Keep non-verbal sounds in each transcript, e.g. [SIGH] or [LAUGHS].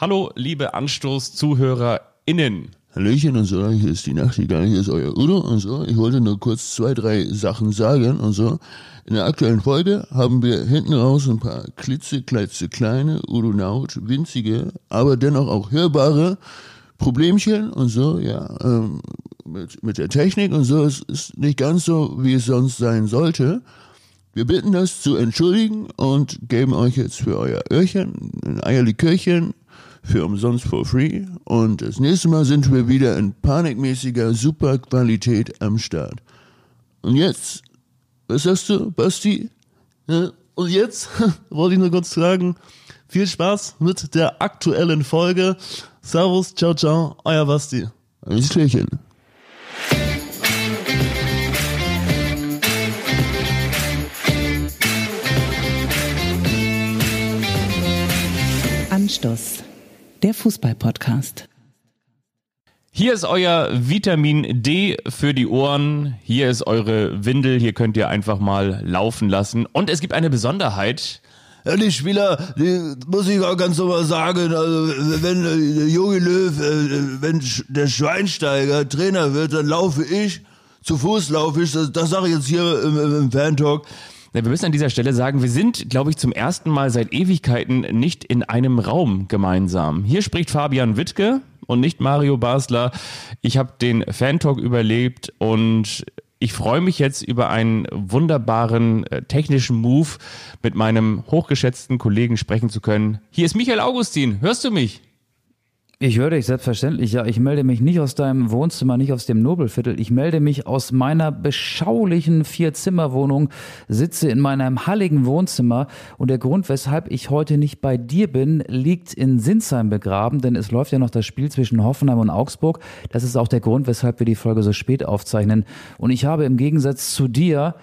Hallo, liebe Anstoß-ZuhörerInnen. Hallöchen und so, hier ist die Nachtigall, hier ist euer Udo und so. Ich wollte nur kurz zwei, drei Sachen sagen und so. In der aktuellen Folge haben wir hinten raus ein paar klitzekleitze kleine, Udo Naut, winzige, aber dennoch auch hörbare Problemchen und so, ja, ähm, mit, mit der Technik und so. Es ist nicht ganz so, wie es sonst sein sollte. Wir bitten das zu entschuldigen und geben euch jetzt für euer Öhrchen ein Eierlikörchen für umsonst for free. Und das nächste Mal sind wir wieder in panikmäßiger Superqualität am Start. Und jetzt, was sagst du, Basti? Und jetzt [LAUGHS] wollte ich nur kurz sagen, viel Spaß mit der aktuellen Folge. Servus, ciao, ciao, euer Basti. Ein Klärchen. Anstoß, der Fußball-Podcast. Hier ist euer Vitamin D für die Ohren. Hier ist eure Windel. Hier könnt ihr einfach mal laufen lassen. Und es gibt eine Besonderheit. Ja, die Spieler, die muss ich auch ganz normal sagen, also wenn Jogi Löw, äh, wenn der Schweinsteiger Trainer wird, dann laufe ich, zu Fuß laufe ich, das, das sage ich jetzt hier im, im, im Fan-Talk. Wir müssen an dieser Stelle sagen, wir sind, glaube ich, zum ersten Mal seit Ewigkeiten nicht in einem Raum gemeinsam. Hier spricht Fabian Wittke und nicht Mario Basler. Ich habe den Fan-Talk überlebt und ich freue mich jetzt über einen wunderbaren äh, technischen Move mit meinem hochgeschätzten Kollegen sprechen zu können. Hier ist Michael Augustin. Hörst du mich? Ich höre dich selbstverständlich, ja. Ich melde mich nicht aus deinem Wohnzimmer, nicht aus dem Nobelviertel. Ich melde mich aus meiner beschaulichen Vier-Zimmer-Wohnung, sitze in meinem halligen Wohnzimmer und der Grund, weshalb ich heute nicht bei dir bin, liegt in Sinsheim begraben, denn es läuft ja noch das Spiel zwischen Hoffenheim und Augsburg. Das ist auch der Grund, weshalb wir die Folge so spät aufzeichnen. Und ich habe im Gegensatz zu dir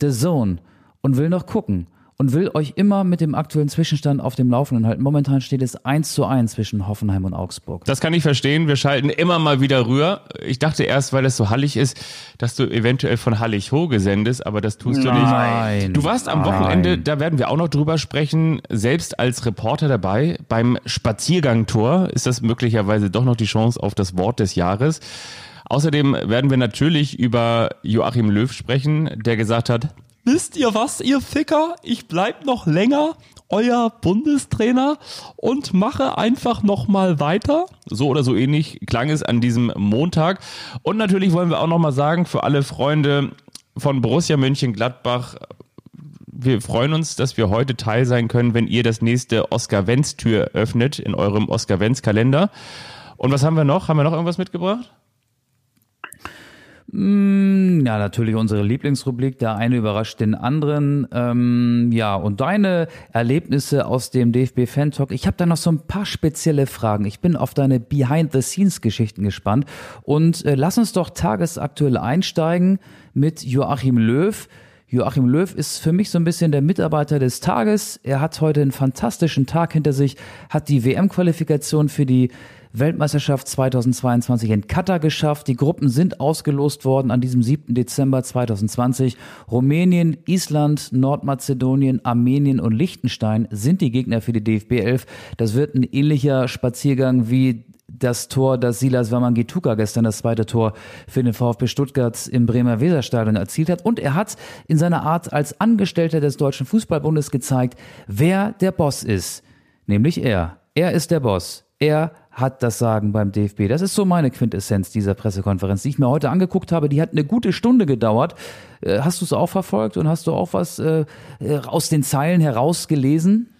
The Zone und will noch gucken und will euch immer mit dem aktuellen Zwischenstand auf dem Laufenden halten. Momentan steht es 1 zu 1 zwischen Hoffenheim und Augsburg. Das kann ich verstehen. Wir schalten immer mal wieder rüber. Ich dachte erst, weil es so hallig ist, dass du eventuell von Hallig Hoge sendest, aber das tust du Nein. nicht. Du warst am Nein. Wochenende, da werden wir auch noch drüber sprechen, selbst als Reporter dabei. Beim Spaziergangtor ist das möglicherweise doch noch die Chance auf das Wort des Jahres. Außerdem werden wir natürlich über Joachim Löw sprechen, der gesagt hat, Wisst ihr was, ihr Ficker? Ich bleib noch länger euer Bundestrainer und mache einfach noch mal weiter. So oder so ähnlich klang es an diesem Montag. Und natürlich wollen wir auch nochmal sagen, für alle Freunde von Borussia Mönchengladbach, wir freuen uns, dass wir heute Teil sein können, wenn ihr das nächste Oscar-Wenz-Tür öffnet in eurem Oscar-Wenz-Kalender. Und was haben wir noch? Haben wir noch irgendwas mitgebracht? Ja, natürlich unsere Lieblingsrubrik. Der eine überrascht den anderen. Ähm, ja, und deine Erlebnisse aus dem DFB-Fan-Talk. Ich habe da noch so ein paar spezielle Fragen. Ich bin auf deine Behind-the-Scenes-Geschichten gespannt. Und äh, lass uns doch tagesaktuell einsteigen mit Joachim Löw. Joachim Löw ist für mich so ein bisschen der Mitarbeiter des Tages. Er hat heute einen fantastischen Tag hinter sich, hat die WM-Qualifikation für die Weltmeisterschaft 2022 in Katar geschafft. Die Gruppen sind ausgelost worden an diesem 7. Dezember 2020. Rumänien, Island, Nordmazedonien, Armenien und Liechtenstein sind die Gegner für die DFB 11. Das wird ein ähnlicher Spaziergang wie das Tor, das Silas Wamangituka gestern das zweite Tor für den VfB Stuttgart im Bremer Weserstadion erzielt hat. Und er hat in seiner Art als Angestellter des Deutschen Fußballbundes gezeigt, wer der Boss ist. Nämlich er. Er ist der Boss. Er hat das Sagen beim DFB. Das ist so meine Quintessenz dieser Pressekonferenz, die ich mir heute angeguckt habe. Die hat eine gute Stunde gedauert. Äh, Hast du es auch verfolgt und hast du auch was äh, äh, aus den Zeilen herausgelesen?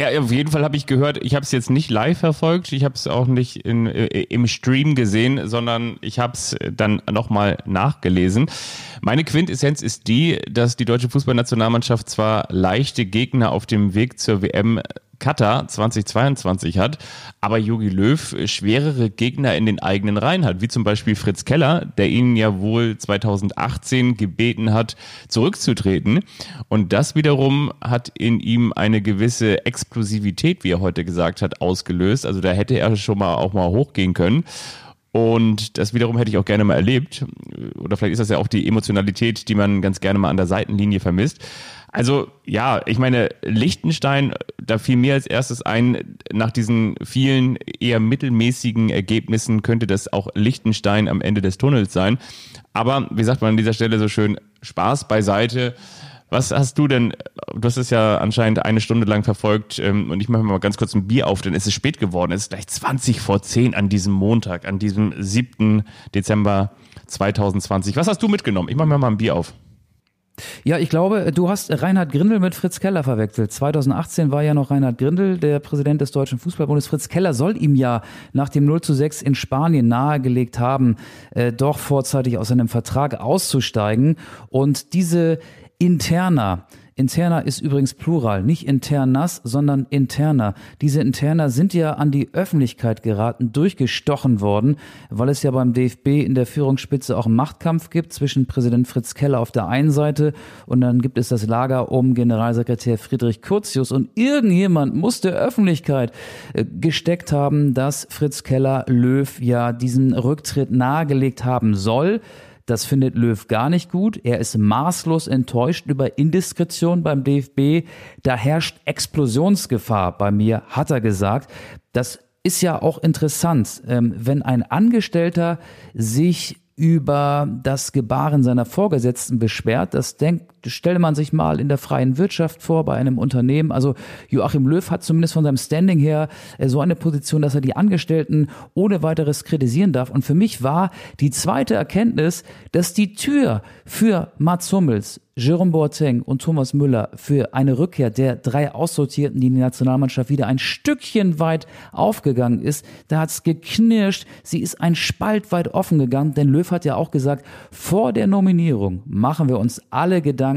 Ja, auf jeden Fall habe ich gehört, ich habe es jetzt nicht live verfolgt, ich habe es auch nicht in, äh, im Stream gesehen, sondern ich habe es dann nochmal nachgelesen. Meine Quintessenz ist die, dass die deutsche Fußballnationalmannschaft zwar leichte Gegner auf dem Weg zur WM Katar 2022 hat, aber Jogi Löw schwerere Gegner in den eigenen Reihen hat, wie zum Beispiel Fritz Keller, der ihn ja wohl 2018 gebeten hat, zurückzutreten. Und das wiederum hat in ihm eine gewisse Explosivität, wie er heute gesagt hat, ausgelöst. Also da hätte er schon mal auch mal hochgehen können. Und das wiederum hätte ich auch gerne mal erlebt. Oder vielleicht ist das ja auch die Emotionalität, die man ganz gerne mal an der Seitenlinie vermisst. Also ja, ich meine, Liechtenstein, da fiel mir als erstes ein, nach diesen vielen eher mittelmäßigen Ergebnissen könnte das auch Liechtenstein am Ende des Tunnels sein. Aber wie sagt man an dieser Stelle so schön, Spaß beiseite. Was hast du denn, du hast es ja anscheinend eine Stunde lang verfolgt ähm, und ich mache mal ganz kurz ein Bier auf, denn es ist spät geworden. Es ist gleich 20 vor 10 an diesem Montag, an diesem 7. Dezember 2020. Was hast du mitgenommen? Ich mache mir mal ein Bier auf. Ja, ich glaube, du hast Reinhard Grindel mit Fritz Keller verwechselt. 2018 war ja noch Reinhard Grindel, der Präsident des Deutschen Fußballbundes. Fritz Keller soll ihm ja nach dem 0 zu 6 in Spanien nahegelegt haben, äh, doch vorzeitig aus seinem Vertrag auszusteigen. Und diese Interna, Interna ist übrigens Plural, nicht internas, sondern interna. Diese interna sind ja an die Öffentlichkeit geraten, durchgestochen worden, weil es ja beim DFB in der Führungsspitze auch einen Machtkampf gibt zwischen Präsident Fritz Keller auf der einen Seite und dann gibt es das Lager um Generalsekretär Friedrich Curtius und irgendjemand muss der Öffentlichkeit äh, gesteckt haben, dass Fritz Keller Löw ja diesen Rücktritt nahegelegt haben soll. Das findet Löw gar nicht gut. Er ist maßlos enttäuscht über Indiskretion beim DFB. Da herrscht Explosionsgefahr bei mir, hat er gesagt. Das ist ja auch interessant, ähm, wenn ein Angestellter sich über das Gebaren seiner Vorgesetzten beschwert. Das denkt, stelle man sich mal in der freien Wirtschaft vor, bei einem Unternehmen. Also Joachim Löw hat zumindest von seinem Standing her äh, so eine Position, dass er die Angestellten ohne weiteres kritisieren darf. Und für mich war die zweite Erkenntnis, dass die Tür für Mats Hummels Jerome Boateng und Thomas Müller für eine Rückkehr der drei Aussortierten, die in die Nationalmannschaft wieder ein Stückchen weit aufgegangen ist. Da hat's geknirscht. Sie ist ein Spalt weit offen gegangen, denn Löw hat ja auch gesagt, vor der Nominierung machen wir uns alle Gedanken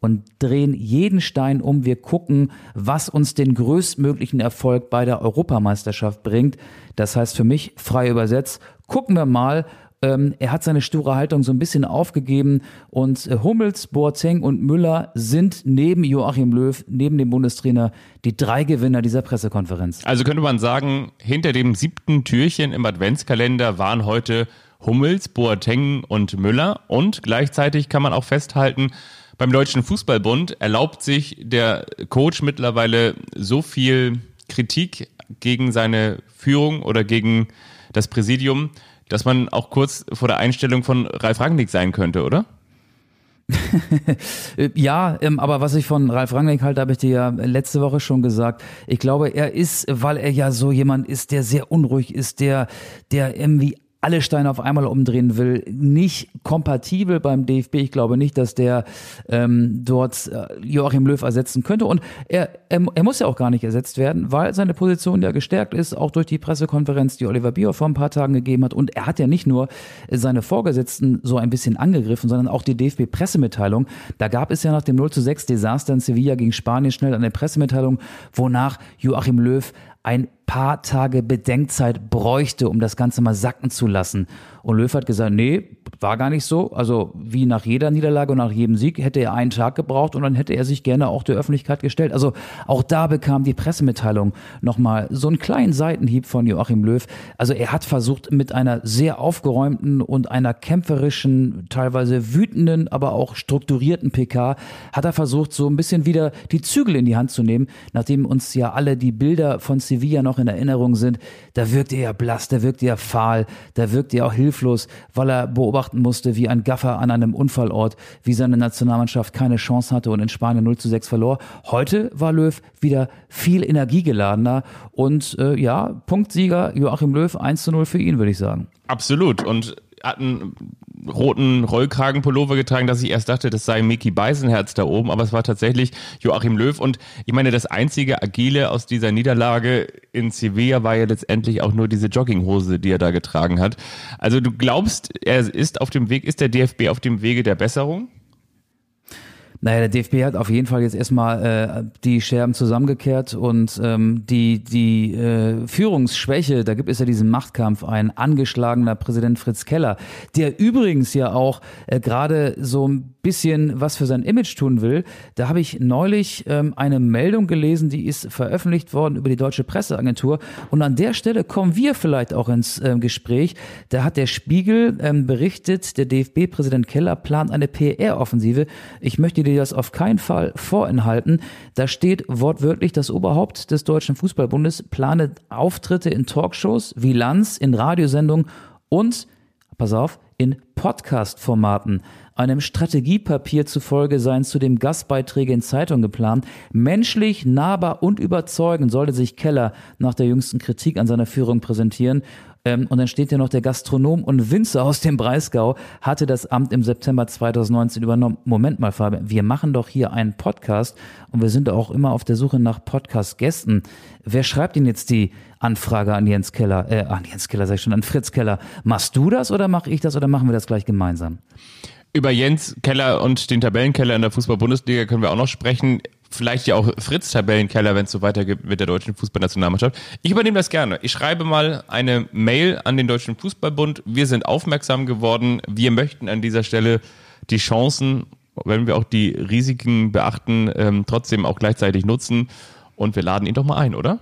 und drehen jeden Stein um. Wir gucken, was uns den größtmöglichen Erfolg bei der Europameisterschaft bringt. Das heißt für mich, frei übersetzt, gucken wir mal, ähm, er hat seine sture Haltung so ein bisschen aufgegeben und äh, Hummels, Boateng und Müller sind neben Joachim Löw, neben dem Bundestrainer, die drei Gewinner dieser Pressekonferenz. Also könnte man sagen, hinter dem siebten Türchen im Adventskalender waren heute Hummels, Boateng und Müller und gleichzeitig kann man auch festhalten, beim Deutschen Fußballbund erlaubt sich der Coach mittlerweile so viel Kritik gegen seine Führung oder gegen das Präsidium, dass man auch kurz vor der Einstellung von Ralf Rangnick sein könnte, oder? [LAUGHS] ja, ähm, aber was ich von Ralf Rangnick halte, habe ich dir ja letzte Woche schon gesagt. Ich glaube, er ist, weil er ja so jemand ist, der sehr unruhig ist, der, der irgendwie alle Steine auf einmal umdrehen will, nicht kompatibel beim DFB. Ich glaube nicht, dass der ähm, dort äh, Joachim Löw ersetzen könnte. Und er, er, er muss ja auch gar nicht ersetzt werden, weil seine Position ja gestärkt ist, auch durch die Pressekonferenz, die Oliver Bierhoff vor ein paar Tagen gegeben hat. Und er hat ja nicht nur seine Vorgesetzten so ein bisschen angegriffen, sondern auch die DFB-Pressemitteilung. Da gab es ja nach dem 0 zu 6 Desaster in Sevilla gegen Spanien schnell eine Pressemitteilung, wonach Joachim Löw ein paar Tage Bedenkzeit bräuchte, um das Ganze mal sacken zu lassen. Und Löw hat gesagt, nee, war gar nicht so. Also wie nach jeder Niederlage und nach jedem Sieg hätte er einen Tag gebraucht und dann hätte er sich gerne auch der Öffentlichkeit gestellt. Also auch da bekam die Pressemitteilung nochmal so einen kleinen Seitenhieb von Joachim Löw. Also er hat versucht mit einer sehr aufgeräumten und einer kämpferischen, teilweise wütenden, aber auch strukturierten PK, hat er versucht, so ein bisschen wieder die Zügel in die Hand zu nehmen, nachdem uns ja alle die Bilder von Sevilla noch in Erinnerung sind. Da wirkt er ja blass, da wirkt er fahl, da wirkt er auch hilflos hilflos, weil er beobachten musste, wie ein Gaffer an einem Unfallort, wie seine Nationalmannschaft keine Chance hatte und in Spanien 0 zu 6 verlor. Heute war Löw wieder viel energiegeladener und äh, ja, Punktsieger Joachim Löw 1 zu 0 für ihn, würde ich sagen. Absolut. Und hat einen roten Rollkragenpullover getragen, dass ich erst dachte, das sei Mickey Beisenherz da oben, aber es war tatsächlich Joachim Löw. Und ich meine, das einzige Agile aus dieser Niederlage in Sevilla war ja letztendlich auch nur diese Jogginghose, die er da getragen hat. Also du glaubst, er ist auf dem Weg, ist der DFB auf dem Wege der Besserung? Naja, der DFB hat auf jeden Fall jetzt erstmal äh, die Scherben zusammengekehrt und ähm, die, die äh, Führungsschwäche, da gibt es ja diesen Machtkampf, ein angeschlagener Präsident Fritz Keller, der übrigens ja auch äh, gerade so ein bisschen was für sein Image tun will. Da habe ich neulich ähm, eine Meldung gelesen, die ist veröffentlicht worden über die Deutsche Presseagentur. Und an der Stelle kommen wir vielleicht auch ins ähm, Gespräch. Da hat der Spiegel ähm, berichtet, der DFB-Präsident Keller plant eine PR-Offensive. Ich möchte dir das auf keinen Fall vorenthalten. Da steht wortwörtlich, das Oberhaupt des Deutschen Fußballbundes plane Auftritte in Talkshows wie Lanz, in Radiosendungen und, pass auf, in Podcast-Formaten. Einem Strategiepapier zufolge seien zudem Gastbeiträge in Zeitungen geplant. Menschlich, nahbar und überzeugend sollte sich Keller nach der jüngsten Kritik an seiner Führung präsentieren. Ähm, und dann steht ja noch, der Gastronom und Winzer aus dem Breisgau hatte das Amt im September 2019 übernommen. Moment mal, Fabian, wir machen doch hier einen Podcast und wir sind auch immer auf der Suche nach Podcast-Gästen. Wer schreibt Ihnen jetzt die Anfrage an Jens Keller, äh, an Jens Keller sag ich schon, an Fritz Keller? Machst du das oder mache ich das oder machen wir das gleich gemeinsam? Über Jens Keller und den Tabellenkeller in der Fußball-Bundesliga können wir auch noch sprechen. Vielleicht ja auch Fritz Tabellenkeller, wenn es so weitergeht mit der deutschen Fußballnationalmannschaft. Ich übernehme das gerne. Ich schreibe mal eine Mail an den Deutschen Fußballbund. Wir sind aufmerksam geworden. Wir möchten an dieser Stelle die Chancen, wenn wir auch die Risiken beachten, ähm, trotzdem auch gleichzeitig nutzen. Und wir laden ihn doch mal ein, oder?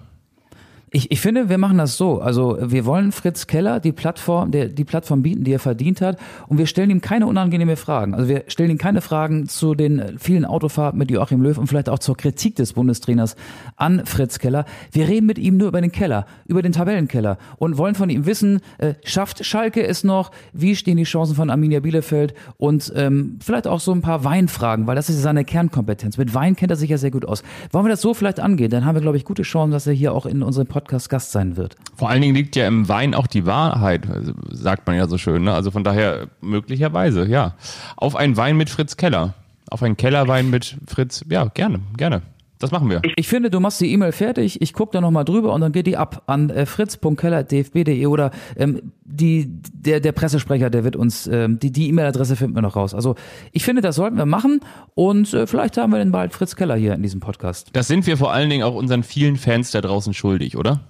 Ich, ich finde, wir machen das so. Also wir wollen Fritz Keller die Plattform, der, die Plattform bieten, die er verdient hat. Und wir stellen ihm keine unangenehme Fragen. Also wir stellen ihm keine Fragen zu den vielen Autofahrten mit Joachim Löw und vielleicht auch zur Kritik des Bundestrainers an Fritz Keller. Wir reden mit ihm nur über den Keller, über den Tabellenkeller und wollen von ihm wissen, äh, schafft Schalke es noch? Wie stehen die Chancen von Arminia Bielefeld? Und ähm, vielleicht auch so ein paar Weinfragen, weil das ist seine Kernkompetenz. Mit Wein kennt er sich ja sehr gut aus. Wollen wir das so vielleicht angehen? Dann haben wir, glaube ich, gute Chancen, dass er hier auch in unserem Podcast Podcast Gast sein wird. Vor allen Dingen liegt ja im Wein auch die Wahrheit, sagt man ja so schön. Ne? Also von daher möglicherweise, ja. Auf einen Wein mit Fritz Keller. Auf einen Kellerwein mit Fritz, ja, gerne, gerne. Das machen wir. Ich finde, du machst die E-Mail fertig, ich gucke da nochmal drüber und dann geht die ab an äh, fritz.keller.dfb.de oder ähm, die, der, der Pressesprecher, der wird uns, ähm, die die E-Mail-Adresse finden wir noch raus. Also ich finde, das sollten wir machen und äh, vielleicht haben wir dann bald Fritz Keller hier in diesem Podcast. Das sind wir vor allen Dingen auch unseren vielen Fans da draußen schuldig, oder?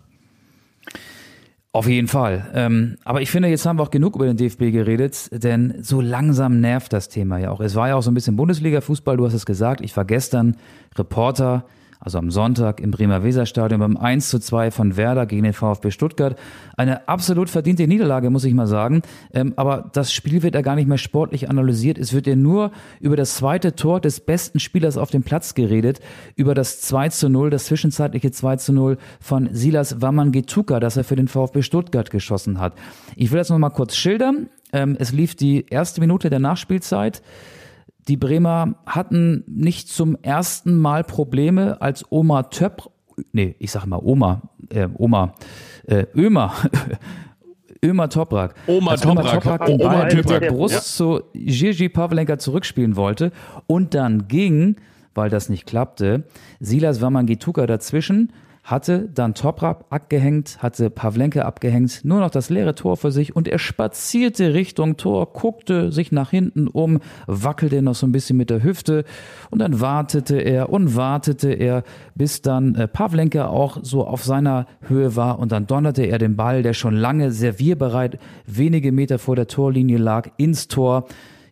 Auf jeden Fall. Ähm, aber ich finde, jetzt haben wir auch genug über den DFB geredet, denn so langsam nervt das Thema ja auch. Es war ja auch so ein bisschen Bundesliga-Fußball, du hast es gesagt. Ich war gestern Reporter also am Sonntag im Bremer Weserstadion beim 1 zu 2 von Werder gegen den VfB Stuttgart. Eine absolut verdiente Niederlage, muss ich mal sagen. Ähm, aber das Spiel wird ja gar nicht mehr sportlich analysiert. Es wird ja nur über das zweite Tor des besten Spielers auf dem Platz geredet, über das 2 zu 0, das zwischenzeitliche 2 zu 0 von Silas Wammangetuka, das er für den VfB Stuttgart geschossen hat. Ich will das noch mal kurz schildern. Ähm, es lief die erste Minute der Nachspielzeit. Die Bremer hatten nicht zum ersten Mal Probleme, als Oma Töpp, nee, ich sag mal Oma, äh, Oma, äh, Ömer, [LAUGHS] Ömer Toprak. Oma als Toprak. Ömer Toprak den Ball mit der Brust ja. zu Gigi Pavlenka zurückspielen wollte und dann ging, weil das nicht klappte, Silas Wamangituka dazwischen hatte dann Toprak abgehängt, hatte Pavlenke abgehängt, nur noch das leere Tor für sich und er spazierte Richtung Tor, guckte sich nach hinten um, wackelte noch so ein bisschen mit der Hüfte und dann wartete er und wartete er, bis dann äh, Pavlenke auch so auf seiner Höhe war und dann donnerte er den Ball, der schon lange servierbereit wenige Meter vor der Torlinie lag, ins Tor.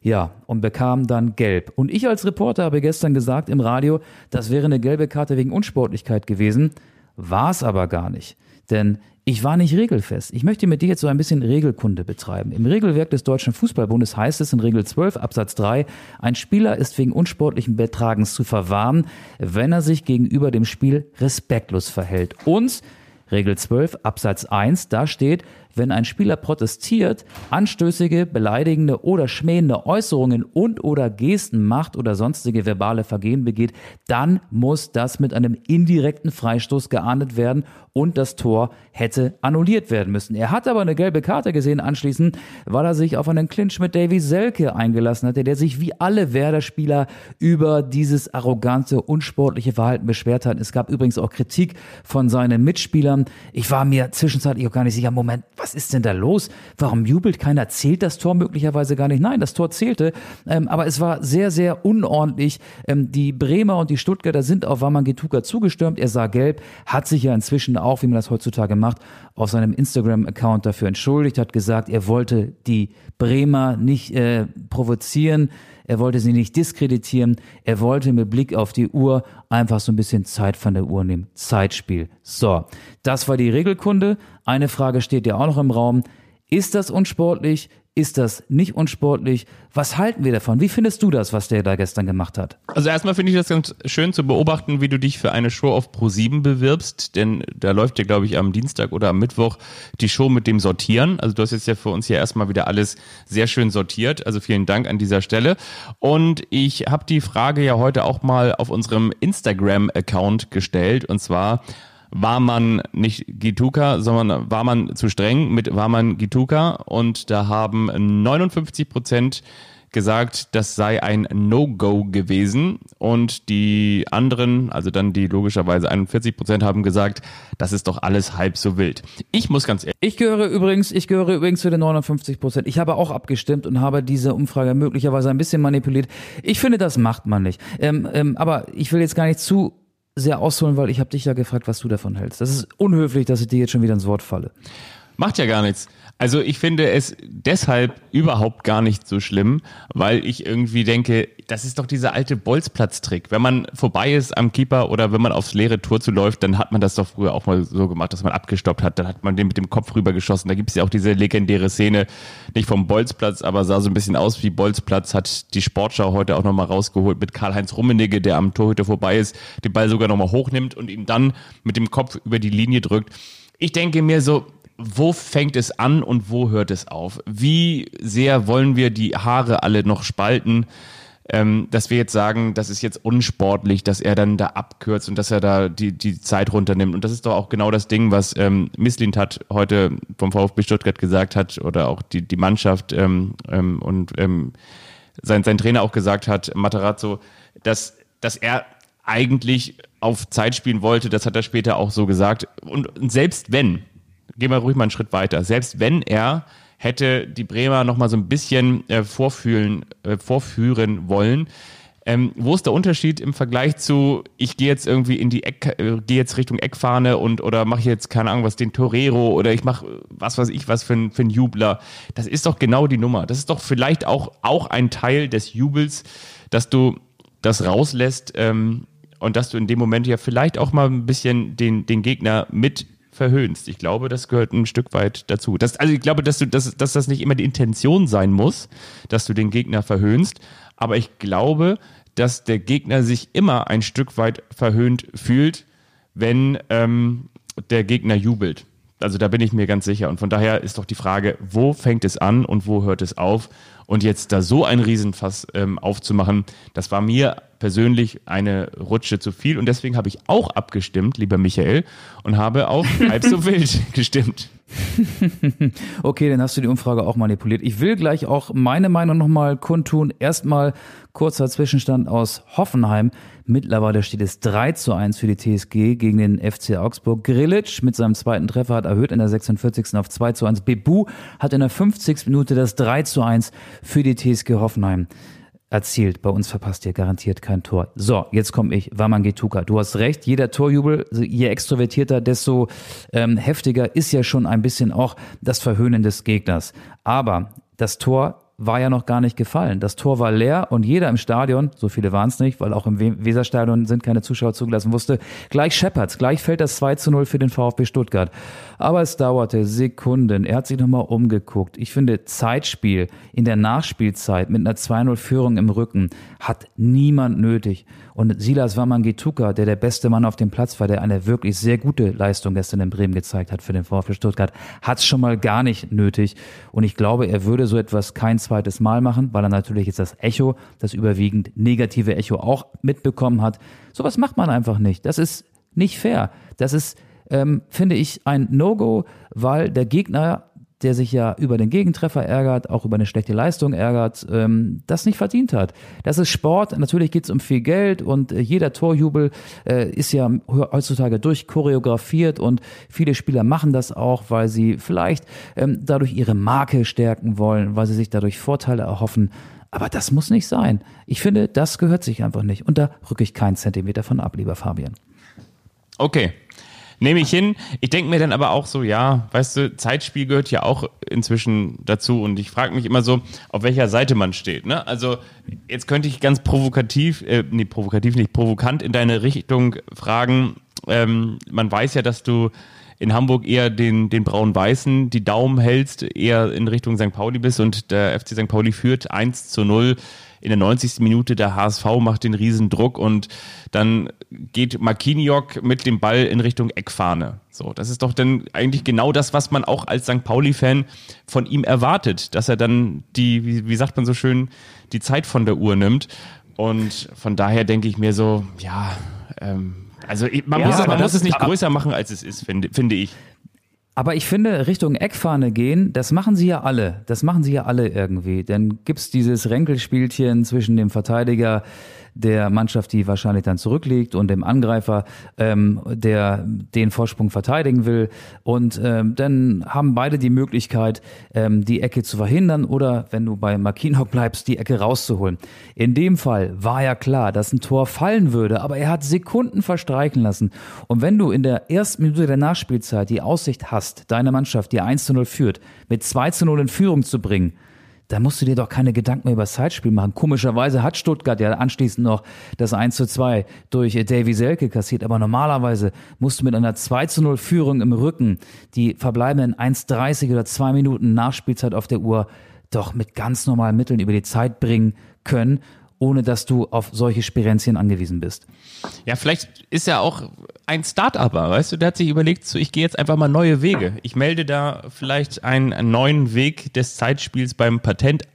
Ja, und bekam dann gelb. Und ich als Reporter habe gestern gesagt im Radio, das wäre eine gelbe Karte wegen Unsportlichkeit gewesen. War es aber gar nicht. Denn ich war nicht regelfest. Ich möchte mit dir jetzt so ein bisschen Regelkunde betreiben. Im Regelwerk des Deutschen Fußballbundes heißt es in Regel 12 Absatz 3, ein Spieler ist wegen unsportlichen Betragens zu verwarnen, wenn er sich gegenüber dem Spiel respektlos verhält. Und Regel 12 Absatz 1, da steht, wenn ein Spieler protestiert, anstößige, beleidigende oder schmähende Äußerungen und oder Gesten macht oder sonstige verbale Vergehen begeht, dann muss das mit einem indirekten Freistoß geahndet werden und das Tor hätte annulliert werden müssen. Er hat aber eine gelbe Karte gesehen anschließend, weil er sich auf einen Clinch mit Davy Selke eingelassen hatte, der sich wie alle Werder-Spieler über dieses arrogante, unsportliche Verhalten beschwert hat. Es gab übrigens auch Kritik von seinen Mitspielern. Ich war mir zwischenzeitlich auch gar nicht sicher, Moment, was ist denn da los? Warum jubelt keiner? Zählt das Tor möglicherweise gar nicht? Nein, das Tor zählte, ähm, aber es war sehr, sehr unordentlich. Ähm, die Bremer und die Stuttgarter sind auf Wamangituka zugestürmt. Er sah gelb, hat sich ja inzwischen auch, wie man das heutzutage macht, auf seinem Instagram-Account dafür entschuldigt, hat gesagt, er wollte die Bremer nicht äh, provozieren. Er wollte sie nicht diskreditieren. Er wollte mit Blick auf die Uhr einfach so ein bisschen Zeit von der Uhr nehmen. Zeitspiel. So, das war die Regelkunde. Eine Frage steht ja auch noch im Raum. Ist das unsportlich? Ist das nicht unsportlich? Was halten wir davon? Wie findest du das, was der da gestern gemacht hat? Also erstmal finde ich das ganz schön zu beobachten, wie du dich für eine Show auf Pro7 bewirbst, denn da läuft ja, glaube ich, am Dienstag oder am Mittwoch die Show mit dem Sortieren. Also du hast jetzt ja für uns hier erstmal wieder alles sehr schön sortiert. Also vielen Dank an dieser Stelle. Und ich habe die Frage ja heute auch mal auf unserem Instagram-Account gestellt und zwar, war man nicht Gituka, sondern war man zu streng mit war man Gituka und da haben 59 Prozent gesagt, das sei ein No-Go gewesen und die anderen, also dann die logischerweise 41 Prozent haben gesagt, das ist doch alles halb so wild. Ich muss ganz ehrlich. Ich gehöre übrigens, ich gehöre übrigens zu den 59 Prozent. Ich habe auch abgestimmt und habe diese Umfrage möglicherweise ein bisschen manipuliert. Ich finde, das macht man nicht. Ähm, ähm, aber ich will jetzt gar nicht zu sehr ausholen, weil ich habe dich ja gefragt, was du davon hältst. Das ist unhöflich, dass ich dir jetzt schon wieder ins Wort falle. Macht ja gar nichts. Also ich finde es deshalb überhaupt gar nicht so schlimm, weil ich irgendwie denke, das ist doch dieser alte Bolzplatz-Trick. Wenn man vorbei ist am Keeper oder wenn man aufs leere Tor zuläuft, dann hat man das doch früher auch mal so gemacht, dass man abgestoppt hat. Dann hat man den mit dem Kopf rübergeschossen. Da gibt es ja auch diese legendäre Szene, nicht vom Bolzplatz, aber sah so ein bisschen aus wie Bolzplatz, hat die Sportschau heute auch nochmal rausgeholt mit Karl-Heinz Rummenigge, der am Torhüter vorbei ist, den Ball sogar nochmal hochnimmt und ihn dann mit dem Kopf über die Linie drückt. Ich denke mir so, wo fängt es an und wo hört es auf? Wie sehr wollen wir die Haare alle noch spalten? Ähm, dass wir jetzt sagen, das ist jetzt unsportlich, dass er dann da abkürzt und dass er da die, die Zeit runternimmt. Und das ist doch auch genau das Ding, was ähm, Misslint hat heute vom VfB Stuttgart gesagt hat oder auch die, die Mannschaft ähm, ähm, und ähm, sein, sein Trainer auch gesagt hat, Materazzo, dass, dass er eigentlich auf Zeit spielen wollte, das hat er später auch so gesagt. Und selbst wenn, gehen wir ruhig mal einen Schritt weiter. Selbst wenn er hätte die Bremer noch mal so ein bisschen äh, vorfühlen, äh, vorführen wollen, ähm, wo ist der Unterschied im Vergleich zu, ich gehe jetzt irgendwie in die Eck, äh, gehe jetzt Richtung Eckfahne und oder mache jetzt keine Ahnung was den Torero oder ich mache was weiß ich was für ein, für ein Jubler. Das ist doch genau die Nummer. Das ist doch vielleicht auch auch ein Teil des Jubels, dass du das rauslässt ähm, und dass du in dem Moment ja vielleicht auch mal ein bisschen den den Gegner mit verhöhnst. Ich glaube, das gehört ein Stück weit dazu. Das, also ich glaube, dass, du, dass, dass das nicht immer die Intention sein muss, dass du den Gegner verhöhnst, aber ich glaube, dass der Gegner sich immer ein Stück weit verhöhnt fühlt, wenn ähm, der Gegner jubelt. Also da bin ich mir ganz sicher. Und von daher ist doch die Frage, wo fängt es an und wo hört es auf? Und jetzt da so ein Riesenfass ähm, aufzumachen, das war mir persönlich eine Rutsche zu viel. Und deswegen habe ich auch abgestimmt, lieber Michael, und habe auf [LAUGHS] halb so wild gestimmt. [LAUGHS] okay, dann hast du die Umfrage auch manipuliert. Ich will gleich auch meine Meinung nochmal kundtun. Erstmal kurzer Zwischenstand aus Hoffenheim. Mittlerweile steht es 3 zu 1 für die TSG gegen den FC Augsburg. Grilic mit seinem zweiten Treffer hat erhöht in der 46. auf 2 zu 1. Bebu hat in der 50. Minute das 3 zu 1 für die TSG Hoffenheim erzielt. Bei uns verpasst ihr garantiert kein Tor. So, jetzt komme ich, Waman Getuka. Du hast recht, jeder Torjubel, je extrovertierter, desto ähm, heftiger ist ja schon ein bisschen auch das Verhöhnen des Gegners. Aber das Tor war ja noch gar nicht gefallen. Das Tor war leer und jeder im Stadion, so viele waren es nicht, weil auch im Weserstadion sind keine Zuschauer zugelassen, wusste, gleich scheppert's, gleich fällt das 2 zu 0 für den VfB Stuttgart. Aber es dauerte Sekunden. Er hat sich nochmal umgeguckt. Ich finde, Zeitspiel in der Nachspielzeit mit einer 2-0-Führung im Rücken hat niemand nötig. Und Silas Wamangituka, der der beste Mann auf dem Platz war, der eine wirklich sehr gute Leistung gestern in Bremen gezeigt hat für den VfB Stuttgart, hat es schon mal gar nicht nötig. Und ich glaube, er würde so etwas kein zweites Mal machen, weil er natürlich jetzt das Echo, das überwiegend negative Echo auch mitbekommen hat. Sowas macht man einfach nicht. Das ist nicht fair. Das ist ähm, finde ich ein No-Go, weil der Gegner, der sich ja über den Gegentreffer ärgert, auch über eine schlechte Leistung ärgert, ähm, das nicht verdient hat. Das ist Sport, natürlich geht es um viel Geld und äh, jeder Torjubel äh, ist ja heutzutage durchchoreografiert und viele Spieler machen das auch, weil sie vielleicht ähm, dadurch ihre Marke stärken wollen, weil sie sich dadurch Vorteile erhoffen. Aber das muss nicht sein. Ich finde, das gehört sich einfach nicht. Und da rücke ich keinen Zentimeter von ab, lieber Fabian. Okay, Nehme ich hin. Ich denke mir dann aber auch so, ja, weißt du, Zeitspiel gehört ja auch inzwischen dazu und ich frage mich immer so, auf welcher Seite man steht. Ne? Also jetzt könnte ich ganz provokativ, äh, nee, provokativ nicht, provokant in deine Richtung fragen. Ähm, man weiß ja, dass du in Hamburg eher den, den braun-weißen die Daumen hältst, eher in Richtung St. Pauli bist und der FC St. Pauli führt 1 zu 0 in der 90. Minute der HSV macht den riesen Druck und dann geht Marquinhos mit dem Ball in Richtung Eckfahne. So, das ist doch dann eigentlich genau das, was man auch als St. Pauli-Fan von ihm erwartet, dass er dann die, wie, wie sagt man so schön, die Zeit von der Uhr nimmt. Und von daher denke ich mir so, ja, ähm, also man, Ja, muss, man muss es nicht größer machen, als es ist, finde, finde ich. Aber ich finde, Richtung Eckfahne gehen, das machen sie ja alle. Das machen sie ja alle irgendwie. Dann gibt's dieses Ränkelspielchen zwischen dem Verteidiger der Mannschaft, die wahrscheinlich dann zurückliegt, und dem Angreifer, ähm, der den Vorsprung verteidigen will. Und ähm, dann haben beide die Möglichkeit, ähm, die Ecke zu verhindern oder, wenn du bei Marquinhos bleibst, die Ecke rauszuholen. In dem Fall war ja klar, dass ein Tor fallen würde, aber er hat Sekunden verstreichen lassen. Und wenn du in der ersten Minute der Nachspielzeit die Aussicht hast, deine Mannschaft, die 1 zu 0 führt, mit 2 zu 0 in Führung zu bringen, da musst du dir doch keine Gedanken mehr über das Zeitspiel machen. Komischerweise hat Stuttgart ja anschließend noch das 1 zu 2 durch Davy Selke kassiert, aber normalerweise musst du mit einer 2 zu 0 Führung im Rücken die verbleibenden 1,30 oder 2 Minuten Nachspielzeit auf der Uhr doch mit ganz normalen Mitteln über die Zeit bringen können, ohne dass du auf solche Spirenzien angewiesen bist. Ja, vielleicht ist er auch ein Start-Upper, weißt du, der hat sich überlegt, so, ich gehe jetzt einfach mal neue Wege. Ich melde da vielleicht einen, neuen Weg des Zeitspiels beim Patentamt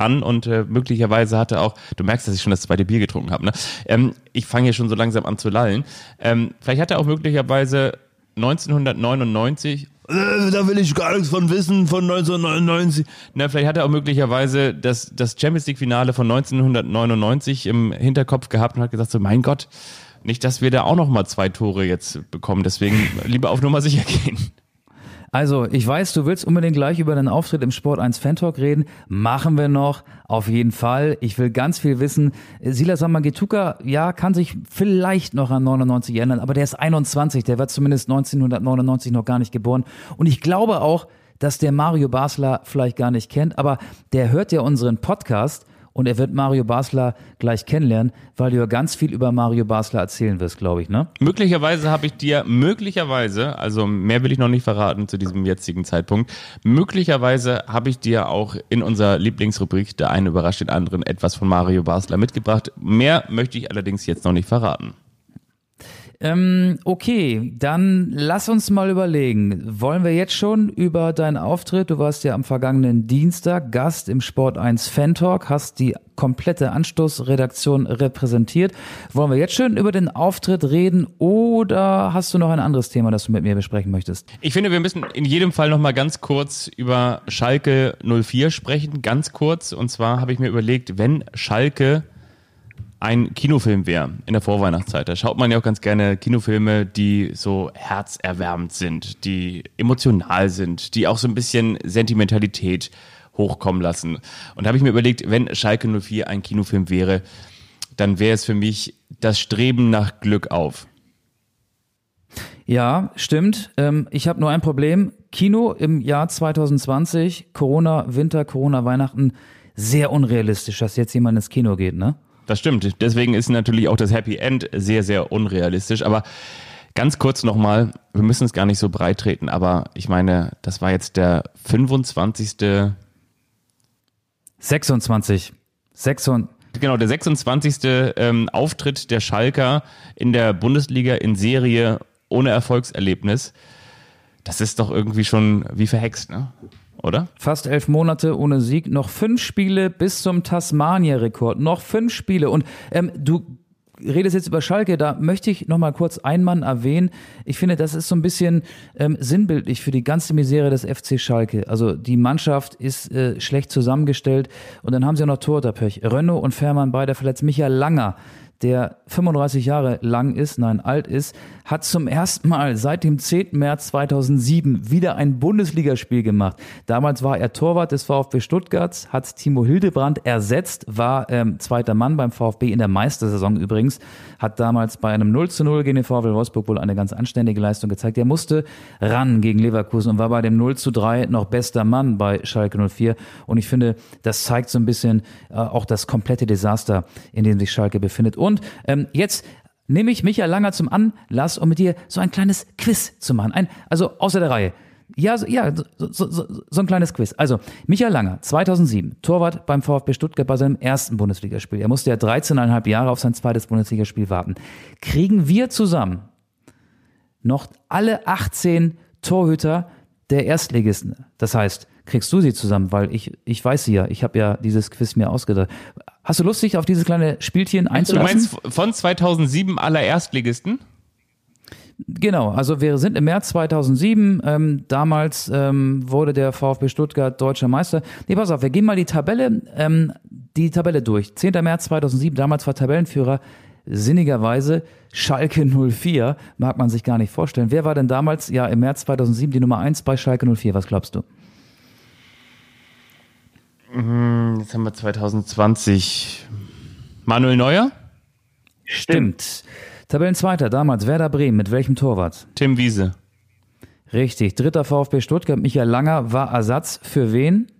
an und äh, möglicherweise hat er auch, du merkst, dass ich schon das zweite Bier getrunken habe, ne? Ähm, ich fange hier schon so langsam an zu lallen. Ähm, vielleicht hat er auch möglicherweise 1999 Äh, Da will ich gar nichts von wissen, von 1999. Na, vielleicht hat er auch möglicherweise das, das Champions League-Finale von 1999 im Hinterkopf gehabt und hat gesagt, so mein Gott, nicht, dass wir da auch noch mal zwei Tore jetzt bekommen. Deswegen lieber auf Nummer sicher gehen. Also, ich weiß, du willst unbedingt gleich über den Auftritt im Sport 1 Fan Talk reden. Machen wir noch. Auf jeden Fall. Ich will ganz viel wissen. Sila Samangituka, ja, kann sich vielleicht noch an 99 erinnern, aber der ist 21. Der war zumindest 1999 noch gar nicht geboren. Und ich glaube auch, dass der Mario Basler vielleicht gar nicht kennt, aber der hört ja unseren Podcast und er wird Mario Basler gleich kennenlernen, weil du ja ganz viel über Mario Basler erzählen wirst, glaube ich, ne? Möglicherweise habe ich dir, möglicherweise, also mehr will ich noch nicht verraten zu diesem jetzigen Zeitpunkt, möglicherweise habe ich dir auch in unserer Lieblingsrubrik, der eine überrascht den anderen, etwas von Mario Basler mitgebracht. Mehr möchte ich allerdings jetzt noch nicht verraten. Ähm, okay, dann lass uns mal überlegen. Wollen wir jetzt schon über deinen Auftritt? Du warst ja am vergangenen Dienstag Gast im Sport 1 Fan Talk, hast die komplette Anstoßredaktion repräsentiert. Wollen wir jetzt schon über den Auftritt reden oder hast du noch ein anderes Thema, das du mit mir besprechen möchtest? Ich finde, wir müssen in jedem Fall noch mal ganz kurz über Schalke 04 sprechen, ganz kurz. Und zwar habe ich mir überlegt, wenn Schalke ein Kinofilm wäre in der Vorweihnachtszeit, da schaut man ja auch ganz gerne Kinofilme, die so herzerwärmend sind, die emotional sind, die auch so ein bisschen Sentimentalität hochkommen lassen. Und da habe ich mir überlegt, wenn Schalke 04 ein Kinofilm wäre, dann wäre es für mich das Streben nach Glück auf. Ja, stimmt. Ähm, ich habe nur ein Problem. Kino im Jahr 2020, Corona, Winter, Corona, Weihnachten, sehr unrealistisch, dass jetzt jemand ins Kino geht, ne? Das stimmt. Deswegen ist natürlich auch das Happy End sehr, sehr unrealistisch. Aber ganz kurz nochmal, wir müssen es gar nicht so breit treten, aber ich meine, das war jetzt der 25. 26. 26. Genau, der 26. Ähm, Auftritt der Schalker in der Bundesliga in Serie ohne Erfolgserlebnis. Das ist doch irgendwie schon wie verhext, ne? Oder? Fast elf Monate ohne Sieg, noch fünf Spiele bis zum Tasmania-Rekord, noch fünf Spiele. Und ähm, du redest jetzt über Schalke, da möchte ich noch mal kurz einen Mann erwähnen. Ich finde, das ist so ein bisschen ähm, sinnbildlich für die ganze Misere des FC Schalke. Also die Mannschaft ist äh, schlecht zusammengestellt und dann haben sie auch noch Torhüterpech. Renault und Fährmann beide verletzt. Michael Langer, der 35 Jahre lang ist, nein, alt ist, hat zum ersten Mal seit dem 10. März 2007 wieder ein Bundesligaspiel gemacht. Damals war er Torwart des VfB Stuttgart, hat Timo Hildebrand ersetzt, war ähm, zweiter Mann beim VfB in der Meistersaison übrigens, hat damals bei einem 0 zu 0 gegen den VfB Wolfsburg wohl eine ganz anständige Leistung gezeigt. Er musste ran gegen Leverkusen und war bei dem 0 zu 3 noch bester Mann bei Schalke 04. Und ich finde, das zeigt so ein bisschen äh, auch das komplette Desaster, in dem sich Schalke befindet. Und ähm, jetzt nehme ich Michael Langer zum Anlass, um mit dir so ein kleines Quiz zu machen. Ein, also außer der Reihe. Ja, so, ja, so, so, so ein kleines Quiz. Also, Michael Langer, 2007, Torwart beim VfB Stuttgart bei seinem ersten Bundesligaspiel. Er musste ja 13,5 Jahre auf sein zweites Bundesligaspiel warten. Kriegen wir zusammen noch alle 18 Torhüter der Erstligisten? Das heißt, kriegst du sie zusammen, weil ich, ich weiß sie ja. Ich habe ja dieses Quiz mir ausgedacht. Hast du Lust, dich auf dieses kleine Spielchen Du einzulassen? meinst von 2007 aller Erstligisten? Genau, also wir sind im März 2007. Ähm, damals ähm, wurde der VfB Stuttgart deutscher Meister. Nee, pass auf, wir gehen mal die Tabelle, ähm, die Tabelle durch. 10. März 2007, damals war Tabellenführer sinnigerweise Schalke 04. Mag man sich gar nicht vorstellen. Wer war denn damals, ja, im März 2007 die Nummer 1 bei Schalke 04? Was glaubst du? Jetzt haben wir 2020. Manuel Neuer? Stimmt. Tabellenzweiter, damals Werder Bremen. Mit welchem Torwart? Tim Wiese. Richtig. Dritter VfB Stuttgart. Michael Langer war Ersatz für wen?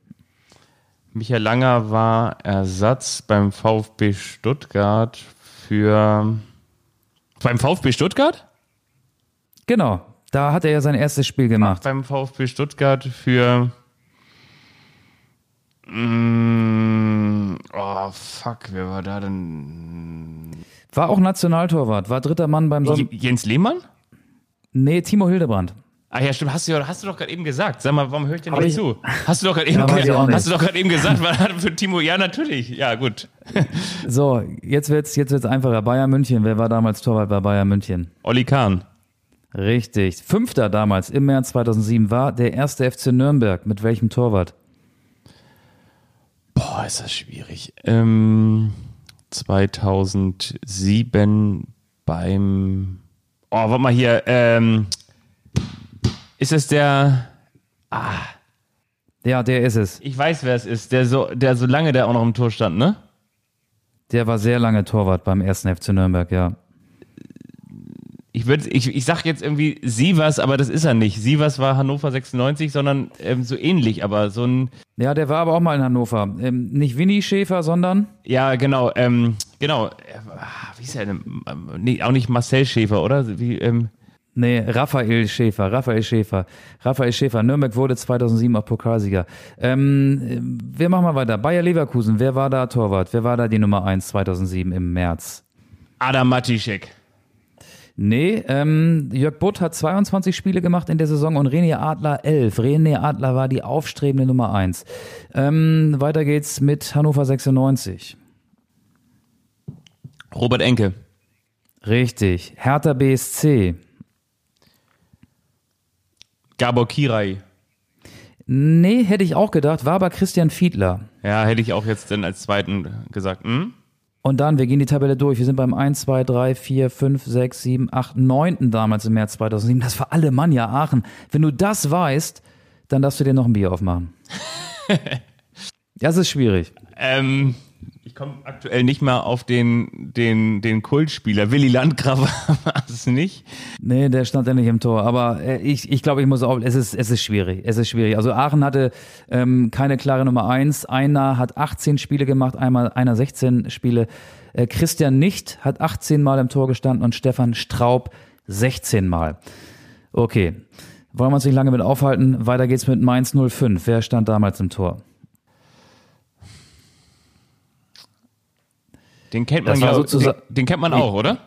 Michael Langer war Ersatz beim VfB Stuttgart für. Beim VfB Stuttgart? Genau. Da hat er ja sein erstes Spiel gemacht. Beim VfB Stuttgart für. Mm, oh, fuck, wer war da denn? War auch Nationaltorwart, war dritter Mann beim Son J- Jens Lehmann? Nee, Timo Hildebrand. Ah ja, stimmt, hast du, hast du doch gerade eben gesagt. Sag mal, warum höre ich dir Hab nicht ich- zu? Hast du doch gerade eben, Ja, hast du doch eben gesagt, war für Timo, ja, natürlich. Ja, gut. [LAUGHS] So, jetzt wird's, jetzt wird's einfacher. Bayern München, wer war damals Torwart bei Bayern München? Olli Kahn. Richtig. Fünfter damals im März 2007 war der erste FC Nürnberg. Mit welchem Torwart? Boah, ist das schwierig. Ähm, 2007 beim. Oh, warte mal hier. Ähm, ist es der. Ja, der ist es. Ich weiß, wer es ist. Der so, der so lange der auch noch im Tor stand, ne? Der war sehr lange Torwart beim ersten FC Nürnberg, ja. Ich würde, ich, ich sag jetzt irgendwie Sievers, aber das ist er nicht. Sievers war Hannover 96, sondern ähm, so ähnlich, aber so ein. Ja, der war aber auch mal in Hannover. Ähm, nicht Winnie Schäfer, sondern Ja, genau, ähm, genau. Äh, Wie ist er denn? Ähm, Nee, auch nicht Marcel Schäfer, oder? Wie, ähm, Nee, Raphael Schäfer, Raphael Schäfer. Raphael Schäfer. Nürnberg wurde 2007 auch Pokalsieger. Ähm, wir machen mal weiter. Bayer Leverkusen, wer war da Torwart? Wer war da die Nummer 1 2007 im März? Adam Matischek. Nee, ähm, Jörg Butt hat 22 Spiele gemacht in der Saison und René Adler 11. René Adler war die aufstrebende Nummer 1. Ähm, weiter geht's mit Hannover 96. Robert Enke. Richtig. Hertha BSC. Gabor Kirai. Nee, hätte ich auch gedacht, war aber Christian Fiedler. Ja, hätte ich auch jetzt dann als zweiten gesagt. Hm? Und dann, wir gehen die Tabelle durch. Wir sind beim 1, 2, 3, 4, 5, 6, 7, 8, 9. damals im März 2007. Das war Alemannia Aachen. Wenn du das weißt, dann darfst du dir noch ein Bier aufmachen. [LAUGHS] Das ist schwierig. Ähm, komme aktuell nicht mal auf den, den, den Kultspieler. Willi Landgraf [LAUGHS] war es nicht. Nee, der stand ja nicht im Tor. Aber äh, ich, ich glaube, ich muss auch, es ist, es ist schwierig. Es ist schwierig. Also Aachen hatte ähm, keine klare Nummer eins. Einer hat 18 Spiele gemacht, einmal einer 16 Spiele. Äh, Christian Nicht hat 18 Mal im Tor gestanden und Stefan Straub 16 Mal. Okay. Wollen wir uns nicht lange mit aufhalten? Weiter geht's mit Mainz 05. Wer stand damals im Tor? Den kennt man, glaub, den, sozusagen- den kennt man auch, oder?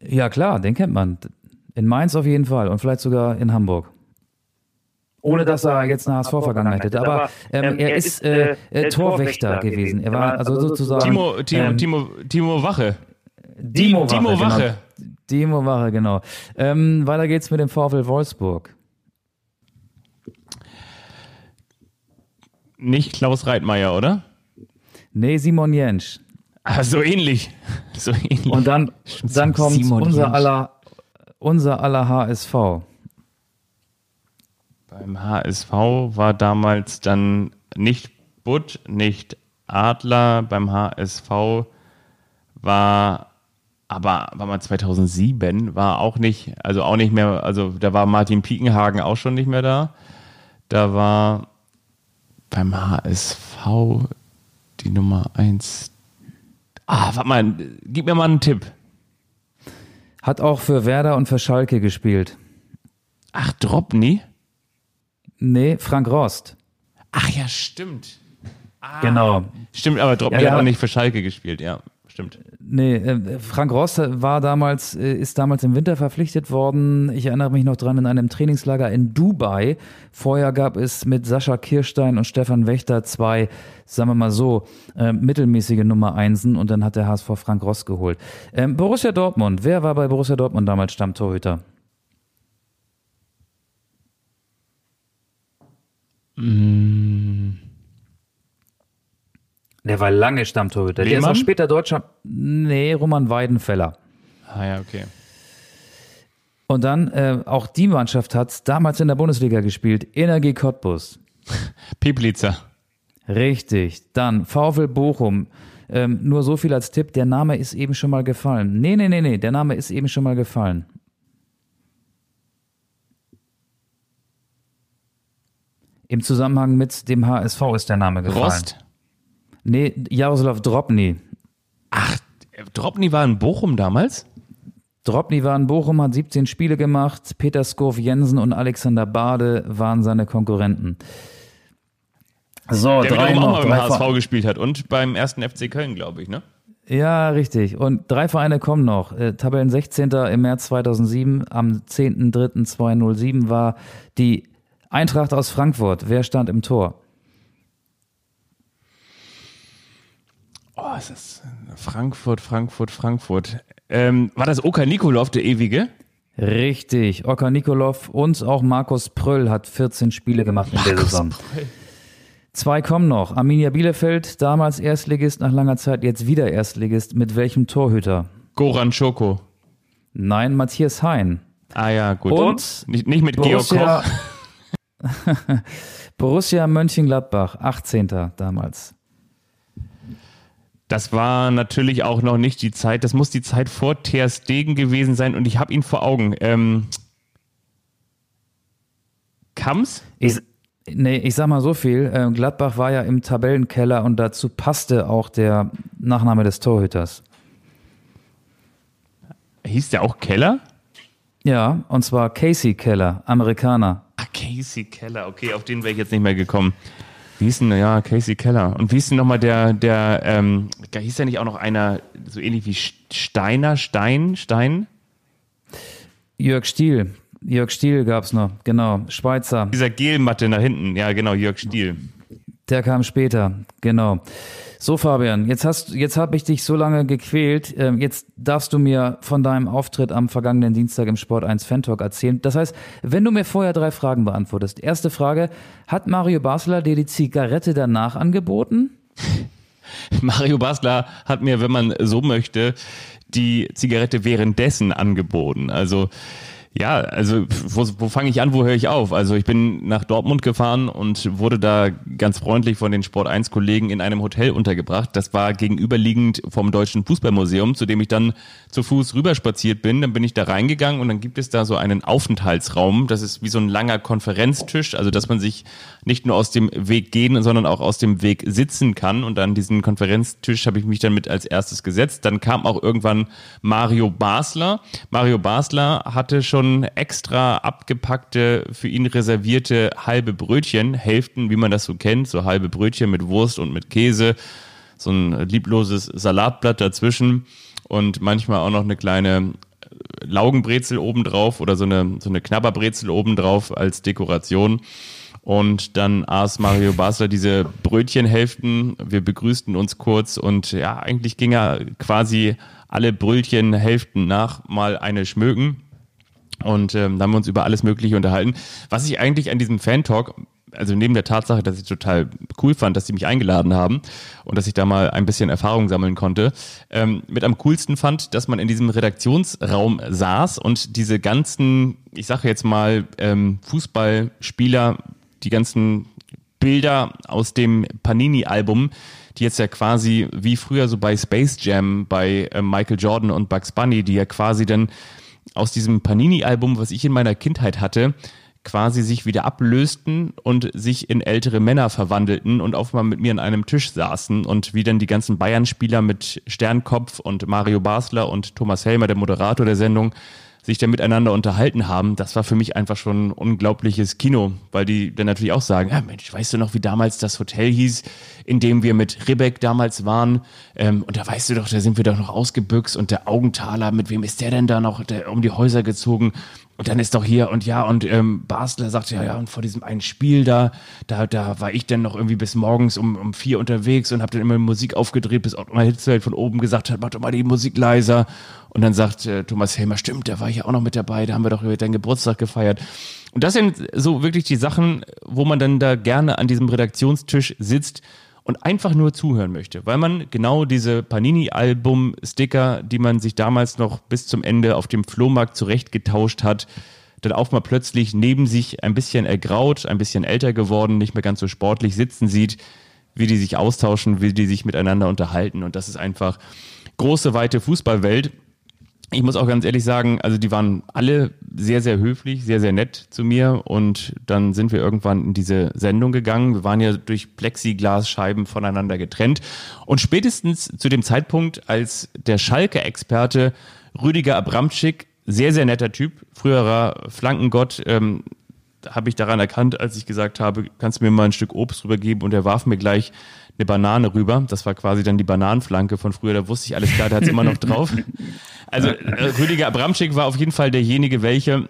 Ja, klar, den kennt man. In Mainz auf jeden Fall und vielleicht sogar in Hamburg. Ohne dass er jetzt eine HSV-Vergangenheit hätte. Aber ähm, er ist äh, äh, Torwächter gewesen. Er war also sozusagen. Timo, Timo, ähm, Timo, Timo Wache. Timo Wache. Timo Wache. Genau. Timo Wache, genau. Ähm, weiter geht's mit dem VfL Wolfsburg. Nicht Klaus Reitmeier, oder? Nee, Simon Jentsch. Ah, so ähnlich. [LAUGHS] So ähnlich. Und dann, dann kommt Simon unser aller, unser aller HSV. Beim HSV war damals dann nicht Butt, nicht Adler. Beim HSV war aber war mal 2007 war auch nicht, also auch nicht mehr, also da war Martin Piekenhagen auch schon nicht mehr da. Da war beim HSV die Nummer eins. Ah, warte mal, gib mir mal einen Tipp. Hat auch für Werder und für Schalke gespielt. Ach, Dropny? Nee, Frank Rost. Ach ja, stimmt. Genau. Stimmt, aber Dropny Ja, ja. hat auch nicht für Schalke gespielt, ja, stimmt. Nee, äh, Frank Rost war damals, äh, ist damals im Winter verpflichtet worden. Ich erinnere mich noch dran in einem Trainingslager in Dubai. Vorher gab es mit Sascha Kirstein und Stefan Wächter zwei, sagen wir mal so, äh, mittelmäßige Nummer Einsen und dann hat der HSV Frank Rost geholt. Ähm, Borussia Dortmund, wer war bei Borussia Dortmund damals Stammtorhüter? Der war lange Stammtorhüter. Der ist Lehmann? auch später Deutscher. Nee, Roman Weidenfeller. Ah ja, okay. Und dann, äh, auch die Mannschaft hat damals in der Bundesliga gespielt. Energie Cottbus. [LAUGHS] Peplitzer. Richtig. Dann VfL Bochum. Ähm, nur so viel als Tipp, der Name ist eben schon mal gefallen. Nee, nee, nee, nee, der Name ist eben schon mal gefallen. Im Zusammenhang mit dem HSV ist der Name gefallen. Rost. Nee, Jaroslav Drobny. Ach, Dropny war in Bochum damals? Drobny war in Bochum, hat 17 Spiele gemacht. Peter Skov Jensen und Alexander Bade waren seine Konkurrenten. So, Der drei wiederum auch noch. mal beim HSV Ver- gespielt hat und beim ersten FC Köln, glaube ich, ne? ja, richtig. Und drei Vereine kommen noch. Äh, Tabellen 16. im März 2007. Am 10.03.2007 war die Eintracht aus Frankfurt. Wer stand im Tor? Oh, es ist Frankfurt, Frankfurt, Frankfurt. Ähm, war das Oka Nikolov, der ewige? Richtig. Oka Nikolov und auch Markus Pröll hat 14 Spiele gemacht in der Saison. Zwei kommen noch. Arminia Bielefeld, damals Erstligist, nach langer Zeit jetzt wieder Erstligist. Mit welchem Torhüter? Goran Schoko. Nein, Matthias Hein. Ah ja, gut. Und Nicht, nicht mit Georg Borussia, Koch. [LAUGHS] Borussia Mönchengladbach, 18. damals. Das war natürlich auch noch nicht die Zeit. Das muss die Zeit vor Ter Stegen gewesen sein und ich habe ihn vor Augen. Ähm, Kams? Ich, nee, ich sag mal so viel. äh, Gladbach war ja im Tabellenkeller und dazu passte auch der Nachname des Torhüters. Hieß der auch Keller? Ja, und zwar Casey Keller, Amerikaner. Ah, Casey Keller. Okay, auf den wäre ich jetzt nicht mehr gekommen. Wie hieß denn, ja, Casey Keller. Und wie hieß denn nochmal der, der, ähm, hieß ja nicht auch noch einer, so ähnlich wie Steiner, Stein, Stein? Jörg Stiel. Jörg Stiel gab's noch, genau. Schweizer. Dieser Gelmatte nach hinten. Ja, genau, Jörg Stiel. Der kam später, genau. So, Fabian, jetzt hast, jetzt habe ich dich so lange gequält. Ähm, Jetzt darfst du mir von deinem Auftritt am vergangenen Dienstag im Sport 1 Fan Talk erzählen. Das heißt, wenn du mir vorher drei Fragen beantwortest. Erste Frage, hat Mario Basler dir die Zigarette danach angeboten? [LAUGHS] Mario Basler hat mir, wenn man so möchte, die Zigarette währenddessen angeboten. Also ja, also wo, wo fange ich an, wo höre ich auf? Also ich bin nach Dortmund gefahren und wurde da ganz freundlich von den Sport 1 Kollegen in einem Hotel untergebracht. Das war gegenüberliegend vom Deutschen Fußballmuseum, zu dem ich dann zu Fuß rüberspaziert bin. Dann bin ich da reingegangen und dann gibt es da so einen Aufenthaltsraum. Das ist wie so ein langer Konferenztisch, also dass man sich nicht nur aus dem Weg gehen, sondern auch aus dem Weg sitzen kann. Und an diesen Konferenztisch habe ich mich dann mit als erstes gesetzt. Dann kam auch irgendwann Mario Basler. Mario Basler hatte schon extra abgepackte, für ihn reservierte halbe Brötchen, Hälften, wie man das so kennt, so halbe Brötchen mit Wurst und mit Käse, so ein liebloses Salatblatt dazwischen und manchmal auch noch eine kleine Laugenbrezel obendrauf oder so eine, so eine Knabberbrezel obendrauf als Dekoration. Und dann aß Mario Basler diese Brötchenhälften. Wir begrüßten uns kurz und ja, eigentlich ging er quasi alle Brötchenhälften nach mal eine schmögen. Und ähm, haben wir uns über alles Mögliche unterhalten. Was ich eigentlich an diesem Fan-Talk, also neben der Tatsache, dass ich total cool fand, dass sie mich eingeladen haben und dass ich da mal ein bisschen Erfahrung sammeln konnte, ähm, mit am coolsten fand, dass man in diesem Redaktionsraum saß und diese ganzen, ich sage jetzt mal, ähm, Fußballspieler, die ganzen Bilder aus dem Panini-Album, die jetzt ja quasi wie früher so bei Space Jam, bei äh, Michael Jordan und Bugs Bunny, die ja quasi dann aus diesem Panini-Album, was ich in meiner Kindheit hatte, quasi sich wieder ablösten und sich in ältere Männer verwandelten und auf mal mit mir an einem Tisch saßen und wie dann die ganzen Bayern-Spieler mit Sternkopf und Mario Basler und Thomas Helmer, der Moderator der Sendung, sich dann miteinander unterhalten haben, das war für mich einfach schon ein unglaubliches Kino, weil die dann natürlich auch sagen, ja Mensch, weißt du noch, wie damals das Hotel hieß, in dem wir mit Ribbeck damals waren? Ähm, und da weißt du doch, da sind wir doch noch ausgebüxt und der Augenthaler, mit wem ist der denn da noch der, um die Häuser gezogen? Und dann ist doch hier und ja, und ähm, Basler sagt ja, ja, und vor diesem einen Spiel da, da, da war ich dann noch irgendwie bis morgens um, um vier unterwegs und habe dann immer Musik aufgedreht, bis Ottmar Hitzfeld von oben gesagt hat, mach doch mal die Musik leiser. Und dann sagt äh, Thomas Helmer, stimmt, da war ich ja auch noch mit dabei, da haben wir doch deinen Geburtstag gefeiert. Und das sind so wirklich die Sachen, wo man dann da gerne an diesem Redaktionstisch sitzt und einfach nur zuhören möchte, weil man genau diese Panini-Album-Sticker, die man sich damals noch bis zum Ende auf dem Flohmarkt zurechtgetauscht hat, dann auch mal plötzlich neben sich ein bisschen ergraut, ein bisschen älter geworden, nicht mehr ganz so sportlich sitzen sieht, wie die sich austauschen, wie die sich miteinander unterhalten. Und das ist einfach große, weite Fußballwelt ich muss auch ganz ehrlich sagen, also die waren alle sehr, sehr höflich, sehr, sehr nett zu mir und dann sind wir irgendwann in diese Sendung gegangen. Wir waren ja durch Plexiglasscheiben voneinander getrennt und spätestens zu dem Zeitpunkt, als der Schalke-Experte Rüdiger Abramczyk, sehr, sehr netter Typ, früherer Flankengott, ähm, habe ich daran erkannt, als ich gesagt habe, kannst du mir mal ein Stück Obst rübergeben und er warf mir gleich eine Banane rüber. Das war quasi dann die Bananenflanke von früher. Da wusste ich alles klar, der hat es immer noch drauf. [LAUGHS] Also äh, Rüdiger Abramczyk war auf jeden Fall derjenige, welche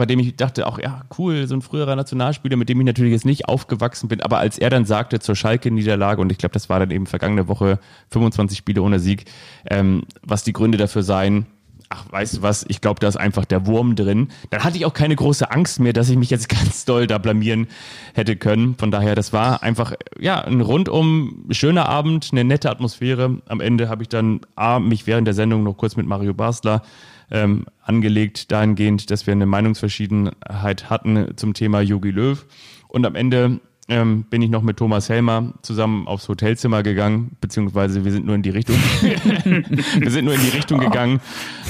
bei dem ich dachte, auch ja, cool, so ein früherer Nationalspieler, mit dem ich natürlich jetzt nicht aufgewachsen bin, aber als er dann sagte zur Schalke-Niederlage, und ich glaube, das war dann eben vergangene Woche 25 Spiele ohne Sieg, ähm, was die Gründe dafür seien, ach, weißt du was, ich glaube, da ist einfach der Wurm drin. Dann hatte ich auch keine große Angst mehr, dass ich mich jetzt [LAUGHS] ganz doll da blamieren hätte können. Von daher, das war einfach, ja, ein rundum schöner Abend, eine nette Atmosphäre. Am Ende habe ich dann A, mich während der Sendung noch kurz mit Mario Basler ähm, angelegt, dahingehend, dass wir eine Meinungsverschiedenheit hatten zum Thema Yogi Löw. Und am Ende ähm, bin ich noch mit Thomas Helmer zusammen aufs Hotelzimmer gegangen, beziehungsweise wir sind nur in die Richtung, [LAUGHS] wir sind nur in die Richtung gegangen,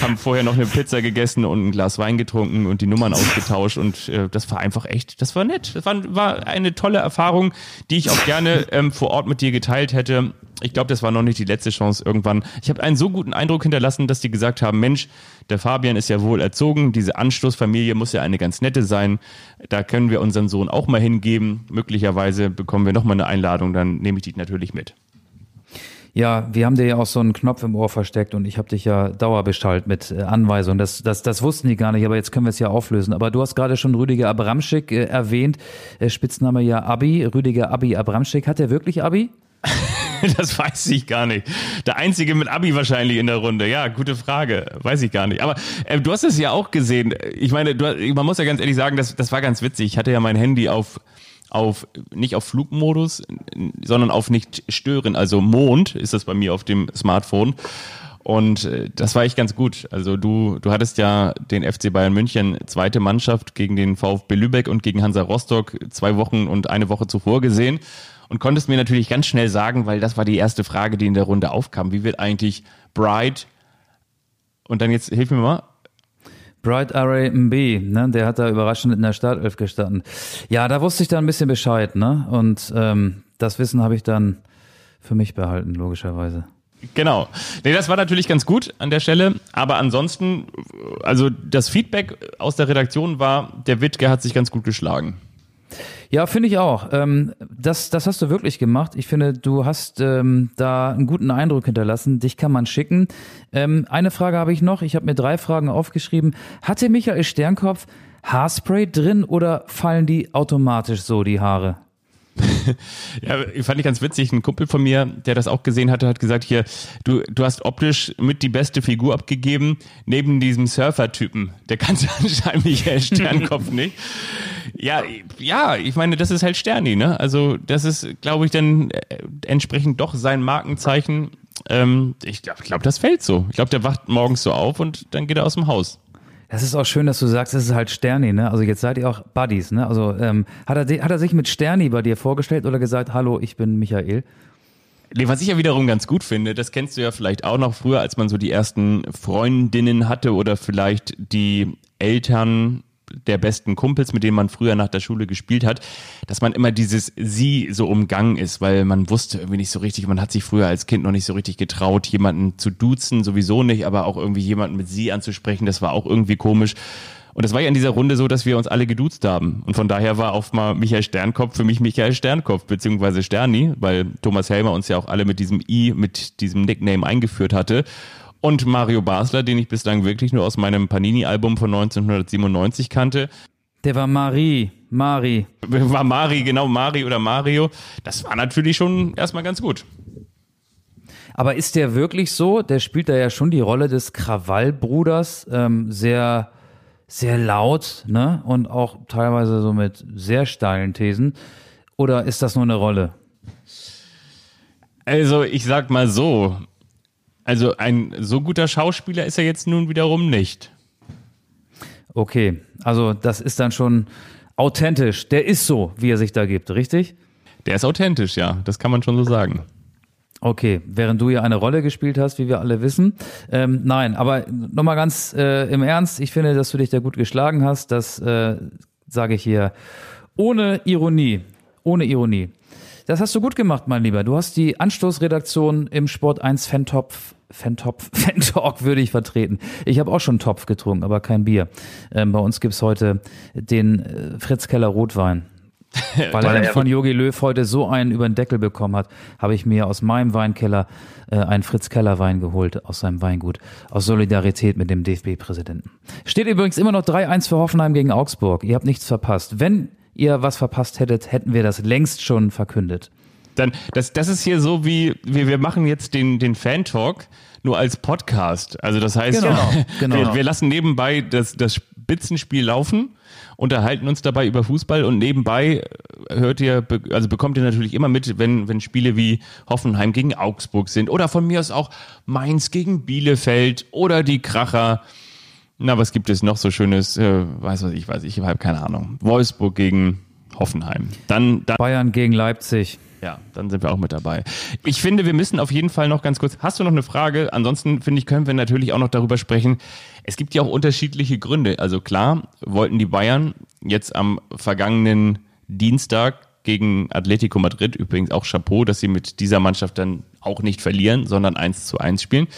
haben vorher noch eine Pizza gegessen und ein Glas Wein getrunken und die Nummern ausgetauscht und äh, das war einfach echt, das war nett, das war, war eine tolle Erfahrung, die ich auch gerne ähm, vor Ort mit dir geteilt hätte ich glaube, das war noch nicht die letzte Chance irgendwann. Ich habe einen so guten Eindruck hinterlassen, dass die gesagt haben, Mensch, der Fabian ist ja wohl erzogen, diese Anstoßfamilie muss ja eine ganz nette sein. Da können wir unseren Sohn auch mal hingeben. Möglicherweise bekommen wir nochmal eine Einladung, dann nehme ich die natürlich mit. Ja, wir haben dir ja auch so einen Knopf im Ohr versteckt und ich habe dich ja dauerbeschallt mit äh, Anweisungen. Das, das, das wussten die gar nicht, aber jetzt können wir es ja auflösen. Aber du hast gerade schon Rüdiger Abramschick äh, erwähnt, äh, Spitzname ja Abi, Rüdiger Abi Abramschick. Hat er wirklich Abi? [LAUGHS] [LAUGHS] das weiß ich gar nicht. Der einzige mit Abi wahrscheinlich in der Runde. Ja, gute Frage. Weiß ich gar nicht. Aber äh, du hast es ja auch gesehen. Ich meine, du, man muss ja ganz ehrlich sagen, das, das war ganz witzig. Ich hatte ja mein Handy auf auf nicht auf Flugmodus, sondern auf nicht stören, also Mond ist das bei mir auf dem Smartphone. Und äh, das war echt ganz gut. Also du, du hattest ja den FC Bayern München zweite Mannschaft gegen den VfB Lübeck und gegen Hansa Rostock zwei Wochen und eine Woche zuvor gesehen und konntest mir natürlich ganz schnell sagen, weil das war die erste Frage, die in der Runde aufkam. Wie wird eigentlich Bright und dann jetzt hilf mir mal. Bright Array MB, ne, der hat da überraschend in der Startelf gestanden. Ja, da wusste ich dann ein bisschen Bescheid, ne? Und ähm, das Wissen habe ich dann für mich behalten, logischerweise. Genau. Nee, das war natürlich ganz gut an der Stelle. Aber ansonsten, also das Feedback aus der Redaktion war, der Wittke hat sich ganz gut geschlagen. Ja, finde ich auch. Ähm, das, das hast du wirklich gemacht. Ich finde, du hast ähm, da einen guten Eindruck hinterlassen. Dich kann man schicken. Ähm, eine Frage habe ich noch. Ich habe mir drei Fragen aufgeschrieben. Hatte Michael Sternkopf Haarspray drin oder fallen die automatisch so, die Haare? [LAUGHS] ja, fand ich ganz witzig. Ein Kumpel von mir, der das auch gesehen hatte, hat gesagt, hier, du, du hast optisch mit die beste Figur abgegeben, neben diesem Surfer-Typen. Der kannte [LAUGHS] anscheinend Michael Sternkopf [LAUGHS] nicht. Ja, ja, ich meine, das ist halt Sterni, ne? Also das ist, glaube ich, dann äh, entsprechend doch sein Markenzeichen. Ähm, ich glaube, glaub, das fällt so. Ich glaube, der wacht morgens so auf und dann geht er aus dem Haus. Das ist auch schön, dass du sagst, das ist halt Sterni, ne? Also jetzt seid ihr auch Buddies, ne? Also ähm, hat, er, hat er sich mit Sterni bei dir vorgestellt oder gesagt, hallo, ich bin Michael? Nee, was ich ja wiederum ganz gut finde, das kennst du ja vielleicht auch noch früher, als man so die ersten Freundinnen hatte oder vielleicht die Eltern der besten Kumpels, mit denen man früher nach der Schule gespielt hat, dass man immer dieses Sie so umgangen ist, weil man wusste irgendwie nicht so richtig, man hat sich früher als Kind noch nicht so richtig getraut, jemanden zu duzen, sowieso nicht, aber auch irgendwie jemanden mit Sie anzusprechen, das war auch irgendwie komisch. Und es war ja in dieser Runde so, dass wir uns alle geduzt haben. Und von daher war auch mal Michael Sternkopf für mich Michael Sternkopf, beziehungsweise Sterni, weil Thomas Helmer uns ja auch alle mit diesem I, mit diesem Nickname eingeführt hatte. Und Mario Basler, den ich bislang wirklich nur aus meinem Panini-Album von 1997 kannte. Der war Marie, Mari. War Mari, genau, Mari oder Mario. Das war natürlich schon erstmal ganz gut. Aber ist der wirklich so? Der spielt da ja schon die Rolle des Krawallbruders, ähm, sehr sehr laut, ne? Und auch teilweise so mit sehr steilen Thesen. Oder ist das nur eine Rolle? Also, ich sag mal so. Also, ein so guter Schauspieler ist er jetzt nun wiederum nicht. Okay, also das ist dann schon authentisch. Der ist so, wie er sich da gibt, richtig? Der ist authentisch, ja. Das kann man schon so sagen. Okay, während du ja eine Rolle gespielt hast, wie wir alle wissen. Ähm, nein, aber nochmal ganz äh, im Ernst, ich finde, dass du dich da gut geschlagen hast. Das äh, sage ich hier ohne Ironie. Ohne Ironie. Das hast du gut gemacht, mein Lieber. Du hast die Anstoßredaktion im Sport 1 Fantopf Fantopf, [LAUGHS] Fantalk würde ich vertreten. Ich habe auch schon Topf getrunken, aber kein Bier. Ähm, bei uns gibt's heute den äh, Fritz Keller Rotwein. [LAUGHS] Weil er von Yogi Löw heute so einen über den Deckel bekommen hat, habe ich mir aus meinem Weinkeller äh, einen Fritz Keller Wein geholt aus seinem Weingut aus Solidarität mit dem DFB-Präsidenten. Steht übrigens immer noch 3-1 für Hoffenheim gegen Augsburg. Ihr habt nichts verpasst. Wenn ihr was verpasst hättet, hätten wir das längst schon verkündet. Dann das das ist hier so wie wir wir machen jetzt den den Fan Talk nur als Podcast. Also das heißt, Genau, [LAUGHS] genau. Wir, wir lassen nebenbei das das Spitzenspiel laufen unterhalten uns dabei über Fußball und nebenbei hört ihr, also bekommt ihr natürlich immer mit, wenn, wenn Spiele wie Hoffenheim gegen Augsburg sind oder von mir aus auch Mainz gegen Bielefeld oder die Kracher. Na, was gibt es noch so Schönes? Äh, weiß was ich, weiß ich, habe keine Ahnung. Wolfsburg gegen Hoffenheim. Dann, dann Bayern gegen Leipzig. ja, dann sind wir auch mit dabei. Ich finde, wir müssen auf jeden Fall noch ganz kurz. Hast du noch eine Frage? Ansonsten finde ich, können wir natürlich auch noch darüber sprechen. Es gibt ja auch unterschiedliche Gründe. Also klar, wollten die Bayern jetzt am vergangenen Dienstag gegen Atletico Madrid, übrigens auch Chapeau, dass sie mit dieser Mannschaft dann auch nicht verlieren, sondern 1 zu 1 spielen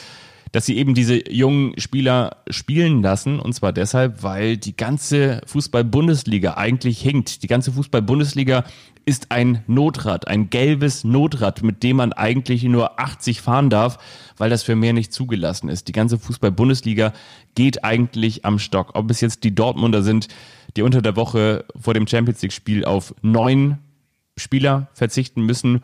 dass sie eben diese jungen Spieler spielen lassen. Und zwar deshalb, weil die ganze Fußball-Bundesliga eigentlich hinkt. Die ganze Fußball-Bundesliga ist ein Notrad, ein gelbes Notrad, mit dem man eigentlich nur 80 fahren darf, weil das für mehr nicht zugelassen ist. Die ganze Fußball-Bundesliga geht eigentlich am Stock. Ob es jetzt die Dortmunder sind, die unter der Woche vor dem Champions League-Spiel auf neun Spieler verzichten müssen,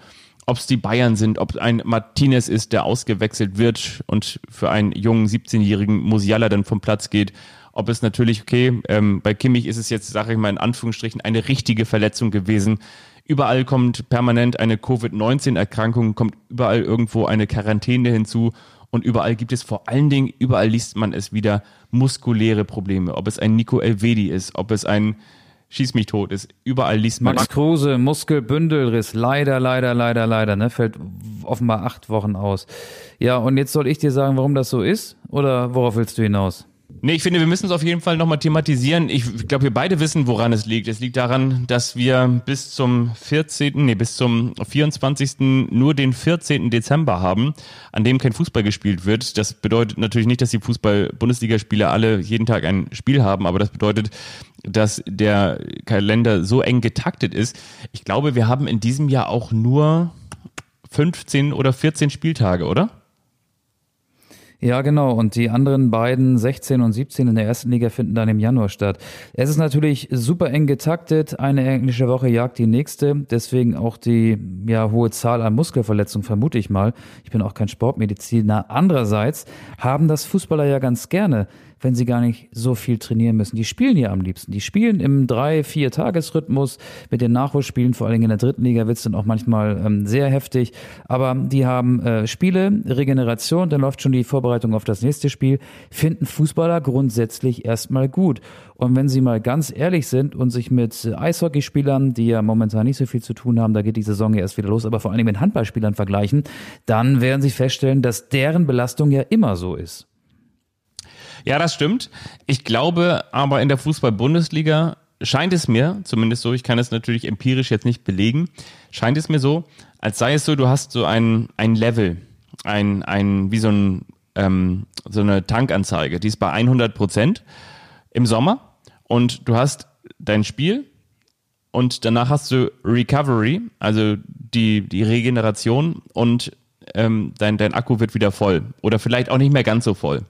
ob es die Bayern sind, ob ein Martinez ist, der ausgewechselt wird und für einen jungen 17-jährigen Musiala dann vom Platz geht. Ob es natürlich, okay, ähm, bei Kimmich ist es jetzt, sage ich mal in Anführungsstrichen, eine richtige Verletzung gewesen. Überall kommt permanent eine Covid-19-Erkrankung, kommt überall irgendwo eine Quarantäne hinzu und überall gibt es vor allen Dingen, überall liest man es wieder, muskuläre Probleme. Ob es ein Nico Elvedi ist, ob es ein Schieß mich tot ist, überall liest man. Max Kruse, Muskelbündelriss, leider, leider, leider, leider, ne? Fällt offenbar acht Wochen aus. Ja, und jetzt soll ich dir sagen, warum das so ist? Oder worauf willst du hinaus? Nee, ich finde, wir müssen es auf jeden Fall nochmal thematisieren. Ich glaube, wir beide wissen, woran es liegt. Es liegt daran, dass wir bis zum 14., nee, bis zum 24. nur den 14. Dezember haben, an dem kein Fußball gespielt wird. Das bedeutet natürlich nicht, dass die Fußball-Bundesligaspieler alle jeden Tag ein Spiel haben, aber das bedeutet, dass der Kalender so eng getaktet ist. Ich glaube, wir haben in diesem Jahr auch nur 15 oder 14 Spieltage, oder? Ja, genau. Und die anderen beiden, 16 und 17 in der ersten Liga, finden dann im Januar statt. Es ist natürlich super eng getaktet. Eine englische Woche jagt die nächste. Deswegen auch die ja, hohe Zahl an Muskelverletzungen, vermute ich mal. Ich bin auch kein Sportmediziner. Andererseits haben das Fußballer ja ganz gerne wenn sie gar nicht so viel trainieren müssen. Die spielen ja am liebsten. Die spielen im drei, vier Tagesrhythmus mit den Nachholspielen, vor allen Dingen in der dritten Liga wird's dann auch manchmal ähm, sehr heftig. Aber die haben äh, Spiele, Regeneration, dann läuft schon die Vorbereitung auf das nächste Spiel, finden Fußballer grundsätzlich erstmal gut. Und wenn sie mal ganz ehrlich sind und sich mit Eishockeyspielern, die ja momentan nicht so viel zu tun haben, da geht die Saison ja erst wieder los, aber vor allen Dingen mit Handballspielern vergleichen, dann werden sie feststellen, dass deren Belastung ja immer so ist. Ja, das stimmt. Ich glaube aber in der Fußball-Bundesliga scheint es mir, zumindest so, ich kann es natürlich empirisch jetzt nicht belegen, scheint es mir so, als sei es so, du hast so ein, ein Level, ein, ein, wie so ein, ähm, so eine Tankanzeige, die ist bei 100 Prozent im Sommer und du hast dein Spiel und danach hast du Recovery, also die, die Regeneration und ähm, dein, dein Akku wird wieder voll oder vielleicht auch nicht mehr ganz so voll.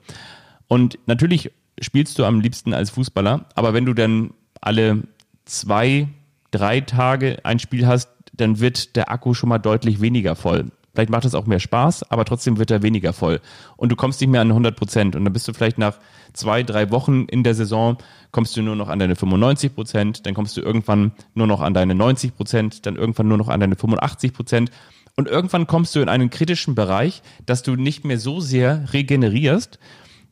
Und natürlich spielst du am liebsten als Fußballer, aber wenn du dann alle zwei, drei Tage ein Spiel hast, dann wird der Akku schon mal deutlich weniger voll. Vielleicht macht es auch mehr Spaß, aber trotzdem wird er weniger voll. Und du kommst nicht mehr an 100 Prozent. Und dann bist du vielleicht nach zwei, drei Wochen in der Saison, kommst du nur noch an deine 95 Prozent, dann kommst du irgendwann nur noch an deine 90 Prozent, dann irgendwann nur noch an deine 85 Prozent. Und irgendwann kommst du in einen kritischen Bereich, dass du nicht mehr so sehr regenerierst,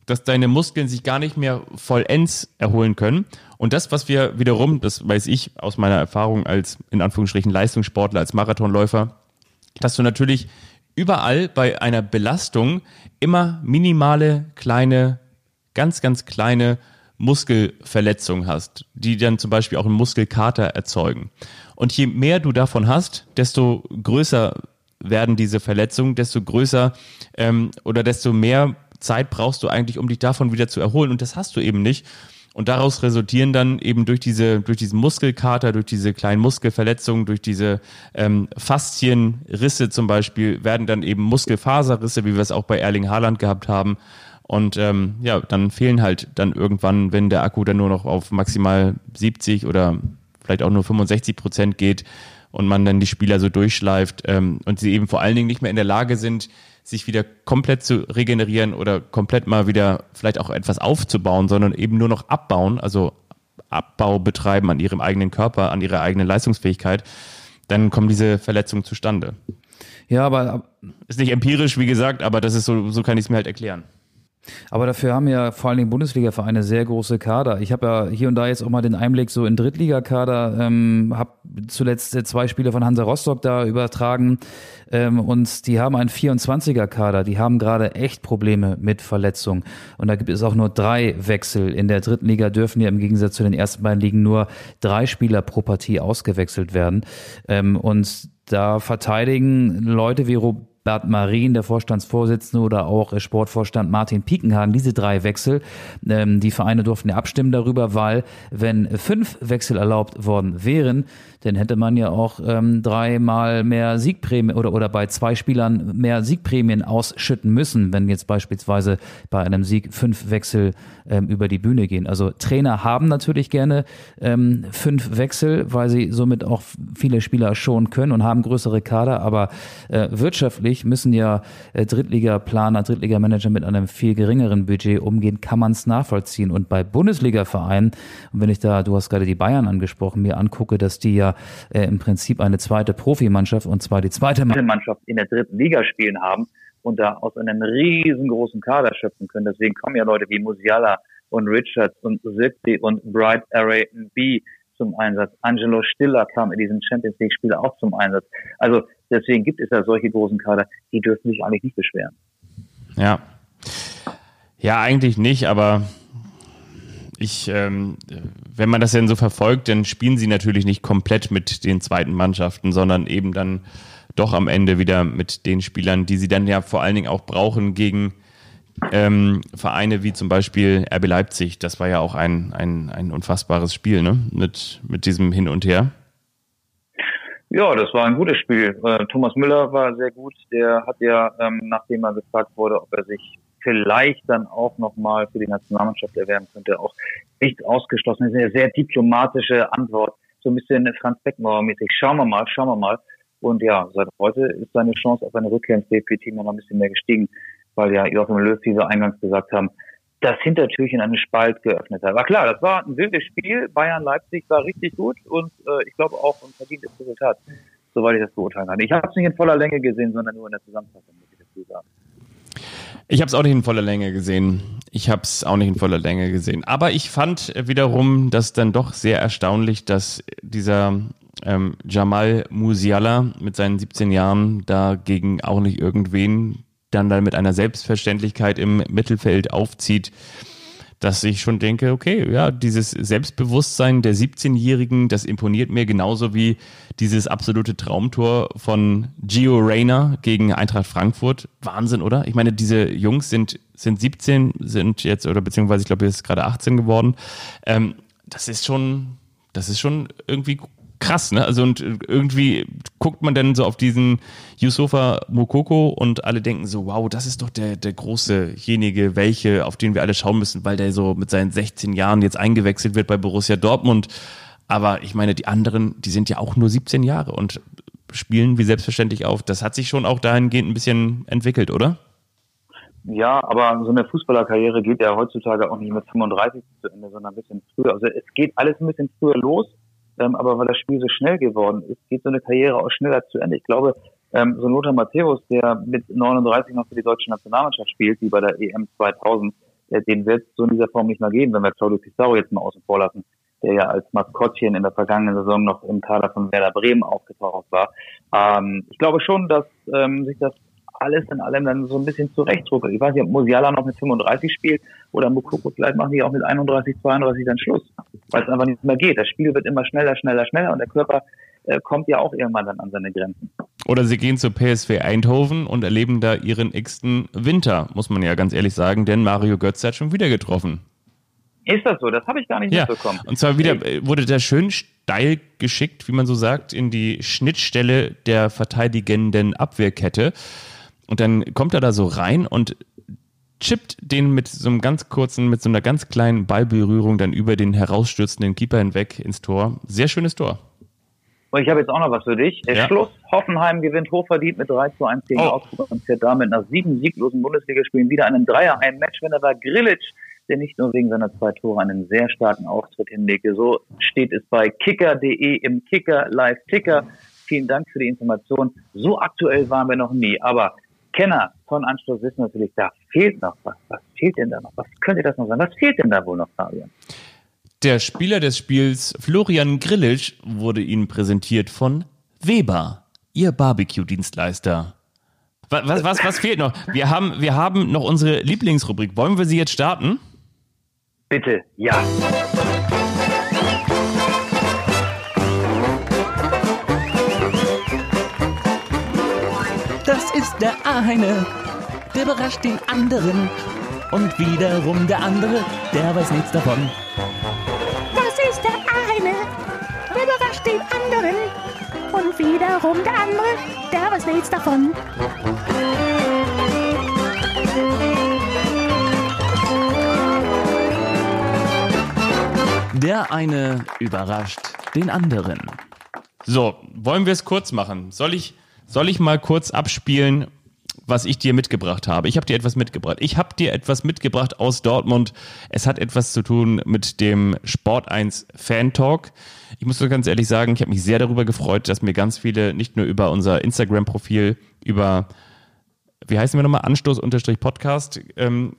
dass deine Muskeln sich gar nicht mehr vollends erholen können. Und das, was wir wiederum, das weiß ich aus meiner Erfahrung als in Anführungsstrichen Leistungssportler, als Marathonläufer, dass du natürlich überall bei einer Belastung immer minimale kleine, ganz, ganz kleine Muskelverletzungen hast, die dann zum Beispiel auch einen Muskelkater erzeugen. Und je mehr du davon hast, desto größer werden diese Verletzungen, desto größer ähm, oder desto mehr Zeit brauchst du eigentlich, um dich davon wieder zu erholen. Und das hast du eben nicht. Und daraus resultieren dann eben durch diese, durch diesen Muskelkater, durch diese kleinen Muskelverletzungen, durch diese ähm, Faszienrisse zum Beispiel, werden dann eben Muskelfaserrisse, wie wir es auch bei Erling Haaland gehabt haben. Und ähm, ja, dann fehlen halt dann irgendwann, wenn der Akku dann nur noch auf maximal 70 oder vielleicht auch nur 65 Prozent geht und man dann die Spieler so durchschleift ähm, und sie eben vor allen Dingen nicht mehr in der Lage sind, sich wieder komplett zu regenerieren oder komplett mal wieder vielleicht auch etwas aufzubauen, sondern eben nur noch abbauen, also Abbau betreiben an ihrem eigenen Körper, an ihrer eigenen Leistungsfähigkeit, dann kommen diese Verletzungen zustande. Ja, aber ist nicht empirisch, wie gesagt, aber das ist so, so kann ich es mir halt erklären. Aber dafür haben ja vor allen Dingen Bundesliga-Vereine sehr große Kader. Ich habe ja hier und da jetzt auch mal den Einblick so in Drittligakader, ähm, habe zuletzt zwei Spiele von Hansa Rostock da übertragen ähm, und die haben einen 24er-Kader. Die haben gerade echt Probleme mit Verletzungen. Und da gibt es auch nur drei Wechsel. In der dritten Liga dürfen ja im Gegensatz zu den ersten beiden Ligen nur drei Spieler pro Partie ausgewechselt werden. Ähm, und da verteidigen Leute wie Bert Marien, der Vorstandsvorsitzende, oder auch Sportvorstand Martin Piekenhagen, diese drei Wechsel. Ähm, die Vereine durften ja abstimmen darüber, weil wenn fünf Wechsel erlaubt worden wären, dann hätte man ja auch ähm, dreimal mehr Siegprämien oder, oder bei zwei Spielern mehr Siegprämien ausschütten müssen, wenn jetzt beispielsweise bei einem Sieg fünf Wechsel ähm, über die Bühne gehen. Also Trainer haben natürlich gerne ähm, fünf Wechsel, weil sie somit auch viele Spieler schonen können und haben größere Kader, aber äh, wirtschaftlich müssen ja äh, Drittliga-Planer, Drittliga-Manager mit einem viel geringeren Budget umgehen, kann man es nachvollziehen. Und bei Bundesliga-Vereinen, und wenn ich da, du hast gerade die Bayern angesprochen, mir angucke, dass die ja äh, im Prinzip eine zweite Profimannschaft und zwar die zweite Mannschaft in der dritten Liga spielen haben und da aus einem riesengroßen Kader schöpfen können. Deswegen kommen ja Leute wie Musiala und Richards und Zipti und Bright Array B zum Einsatz. Angelo Stiller kam in diesem Champions League Spiel auch zum Einsatz. Also deswegen gibt es ja solche großen Kader, die dürfen sich eigentlich nicht beschweren. Ja. Ja, eigentlich nicht, aber ich, ähm, wenn man das denn so verfolgt, dann spielen sie natürlich nicht komplett mit den zweiten Mannschaften, sondern eben dann doch am Ende wieder mit den Spielern, die sie dann ja vor allen Dingen auch brauchen gegen ähm, Vereine wie zum Beispiel RB Leipzig. Das war ja auch ein, ein, ein unfassbares Spiel, ne? Mit, mit diesem Hin und Her. Ja, das war ein gutes Spiel. Äh, Thomas Müller war sehr gut. Der hat ja, ähm, nachdem er gefragt wurde, ob er sich vielleicht dann auch nochmal für die Nationalmannschaft erwärmen könnte, auch nicht ausgeschlossen. Das ist eine sehr diplomatische Antwort, so ein bisschen Franz Beckenbauer-mäßig. Schauen wir mal, schauen wir mal. Und ja, seit heute ist seine Chance auf eine Rückkehr ins DFB-Team noch ein bisschen mehr gestiegen, weil ja Joachim Löw, wie wir eingangs gesagt haben, das Hintertürchen einen Spalt geöffnet hat. War klar, das war ein wildes Spiel. Bayern-Leipzig war richtig gut und äh, ich glaube auch ein verdientes Resultat, soweit ich das beurteilen kann. Ich habe es nicht in voller Länge gesehen, sondern nur in der Zusammenfassung, muss ich dazu sagen. Ich habe es auch nicht in voller Länge gesehen. Ich habe es auch nicht in voller Länge gesehen. Aber ich fand wiederum das dann doch sehr erstaunlich, dass dieser ähm, Jamal Musiala mit seinen 17 Jahren dagegen auch nicht irgendwen dann, dann mit einer Selbstverständlichkeit im Mittelfeld aufzieht. Dass ich schon denke, okay, ja, dieses Selbstbewusstsein der 17-Jährigen, das imponiert mir genauso wie dieses absolute Traumtor von Gio Reyna gegen Eintracht Frankfurt. Wahnsinn, oder? Ich meine, diese Jungs sind, sind 17, sind jetzt, oder beziehungsweise ich glaube, ist gerade 18 geworden. Ähm, das ist schon, das ist schon irgendwie krass, ne? Also und irgendwie guckt man dann so auf diesen Yusufa Mokoko und alle denken so, wow, das ist doch der, der großejenige, welche, auf den wir alle schauen müssen, weil der so mit seinen 16 Jahren jetzt eingewechselt wird bei Borussia Dortmund. Aber ich meine, die anderen, die sind ja auch nur 17 Jahre und spielen wie selbstverständlich auf. Das hat sich schon auch dahingehend ein bisschen entwickelt, oder? Ja, aber so eine Fußballerkarriere geht ja heutzutage auch nicht mit 35 zu Ende, sondern ein bisschen früher. Also es geht alles ein bisschen früher los ähm, aber weil das Spiel so schnell geworden ist, geht so eine Karriere auch schneller zu Ende. Ich glaube, ähm, so Lothar Matthäus, der mit 39 noch für die deutsche Nationalmannschaft spielt, wie bei der EM 2000, äh, den wird es so in dieser Form nicht mehr geben, wenn wir Claudio Pizarro jetzt mal außen vor lassen, der ja als Maskottchen in der vergangenen Saison noch im Kader von Werder Bremen aufgetaucht war. Ähm, ich glaube schon, dass ähm, sich das alles in allem dann so ein bisschen zurechtdrucke. Ich weiß nicht, ob Musiala noch mit 35 spielt oder Mukoko, vielleicht machen die auch mit 31, 32 dann Schluss, weil es einfach nicht mehr geht. Das Spiel wird immer schneller, schneller, schneller und der Körper äh, kommt ja auch irgendwann dann an seine Grenzen. Oder sie gehen zur PSV Eindhoven und erleben da ihren x-ten Winter, muss man ja ganz ehrlich sagen, denn Mario Götze hat schon wieder getroffen. Ist das so? Das habe ich gar nicht ja. mitbekommen. Und zwar wieder wurde der schön steil geschickt, wie man so sagt, in die Schnittstelle der verteidigenden Abwehrkette. Und dann kommt er da so rein und chippt den mit so einem ganz kurzen, mit so einer ganz kleinen Ballberührung dann über den herausstürzenden Keeper hinweg ins Tor. Sehr schönes Tor. Und ich habe jetzt auch noch was für dich. Ja. Schluss. Hoffenheim gewinnt hochverdient mit 3 zu 1 gegen oh. Augsburg und fährt damit nach sieben sieglosen Bundesligaspielen wieder einen Dreier. Ein Match, wenn er war Grillitsch, der nicht nur wegen seiner zwei Tore einen sehr starken Auftritt hinlegte. So steht es bei kicker.de im Kicker Live Ticker. Vielen Dank für die Information. So aktuell waren wir noch nie. Aber Kenner von Anstoß wissen natürlich, da fehlt noch was. Was fehlt denn da noch? Was könnte das noch sein? Was fehlt denn da wohl noch, Fabian? Der Spieler des Spiels, Florian Grillitsch, wurde Ihnen präsentiert von Weber, Ihr Barbecue-Dienstleister. Was, was, was, was fehlt noch? Wir haben, wir haben noch unsere Lieblingsrubrik. Wollen wir sie jetzt starten? Bitte, ja. Der eine, der überrascht den anderen. Und wiederum der andere, der weiß nichts davon. Das ist der eine, der überrascht den anderen. Und wiederum der andere, der weiß nichts davon. Der eine überrascht den anderen. So, wollen wir es kurz machen? Soll ich soll ich mal kurz abspielen, was ich dir mitgebracht habe? Ich habe dir etwas mitgebracht. Ich habe dir etwas mitgebracht aus Dortmund. Es hat etwas zu tun mit dem Sport 1 Fan Talk. Ich muss ganz ehrlich sagen, ich habe mich sehr darüber gefreut, dass mir ganz viele nicht nur über unser Instagram-Profil, über wie heißen wir nochmal, Anstoß-Podcast, ähm,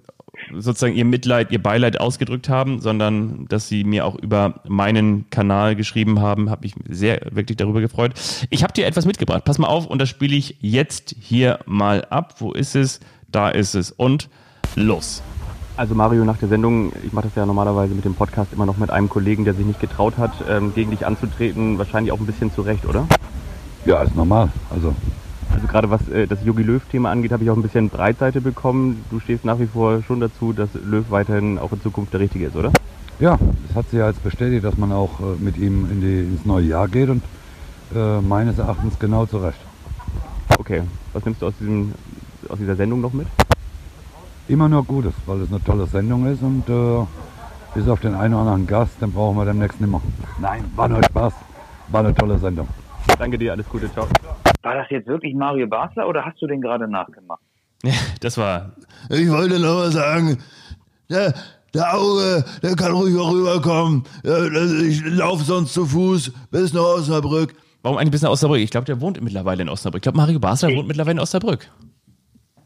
sozusagen ihr Mitleid, ihr Beileid ausgedrückt haben, sondern dass sie mir auch über meinen Kanal geschrieben haben, habe ich sehr wirklich darüber gefreut. Ich habe dir etwas mitgebracht. Pass mal auf und das spiele ich jetzt hier mal ab. Wo ist es? Da ist es und los. Also Mario, nach der Sendung, ich mache das ja normalerweise mit dem Podcast immer noch mit einem Kollegen, der sich nicht getraut hat, ähm, gegen dich anzutreten, wahrscheinlich auch ein bisschen zurecht, oder? Ja, ist normal. Also also gerade was äh, das Jogi Löw-Thema angeht, habe ich auch ein bisschen Breitseite bekommen. Du stehst nach wie vor schon dazu, dass Löw weiterhin auch in Zukunft der Richtige ist, oder? Ja, es hat sich ja jetzt bestätigt, dass man auch äh, mit ihm in die, ins neue Jahr geht und äh, meines Erachtens genau zurecht. Okay, was nimmst du aus, diesem, aus dieser Sendung noch mit? Immer nur Gutes, weil es eine tolle Sendung ist und äh, bis auf den einen oder anderen Gast, den brauchen wir demnächst nicht mehr. Nein, war nur Spaß, war eine tolle Sendung. Danke dir, alles Gute, ciao. War das jetzt wirklich Mario Basler oder hast du den gerade nachgemacht? Ja, das war. Ich wollte noch mal sagen, der, der Auge, der kann ruhig auch rüberkommen. Ich laufe sonst zu Fuß bis nach Osnabrück. Warum eigentlich bis nach Osnabrück? Ich glaube, der wohnt mittlerweile in Osnabrück. Ich glaube, Mario Basler wohnt mittlerweile in Osnabrück.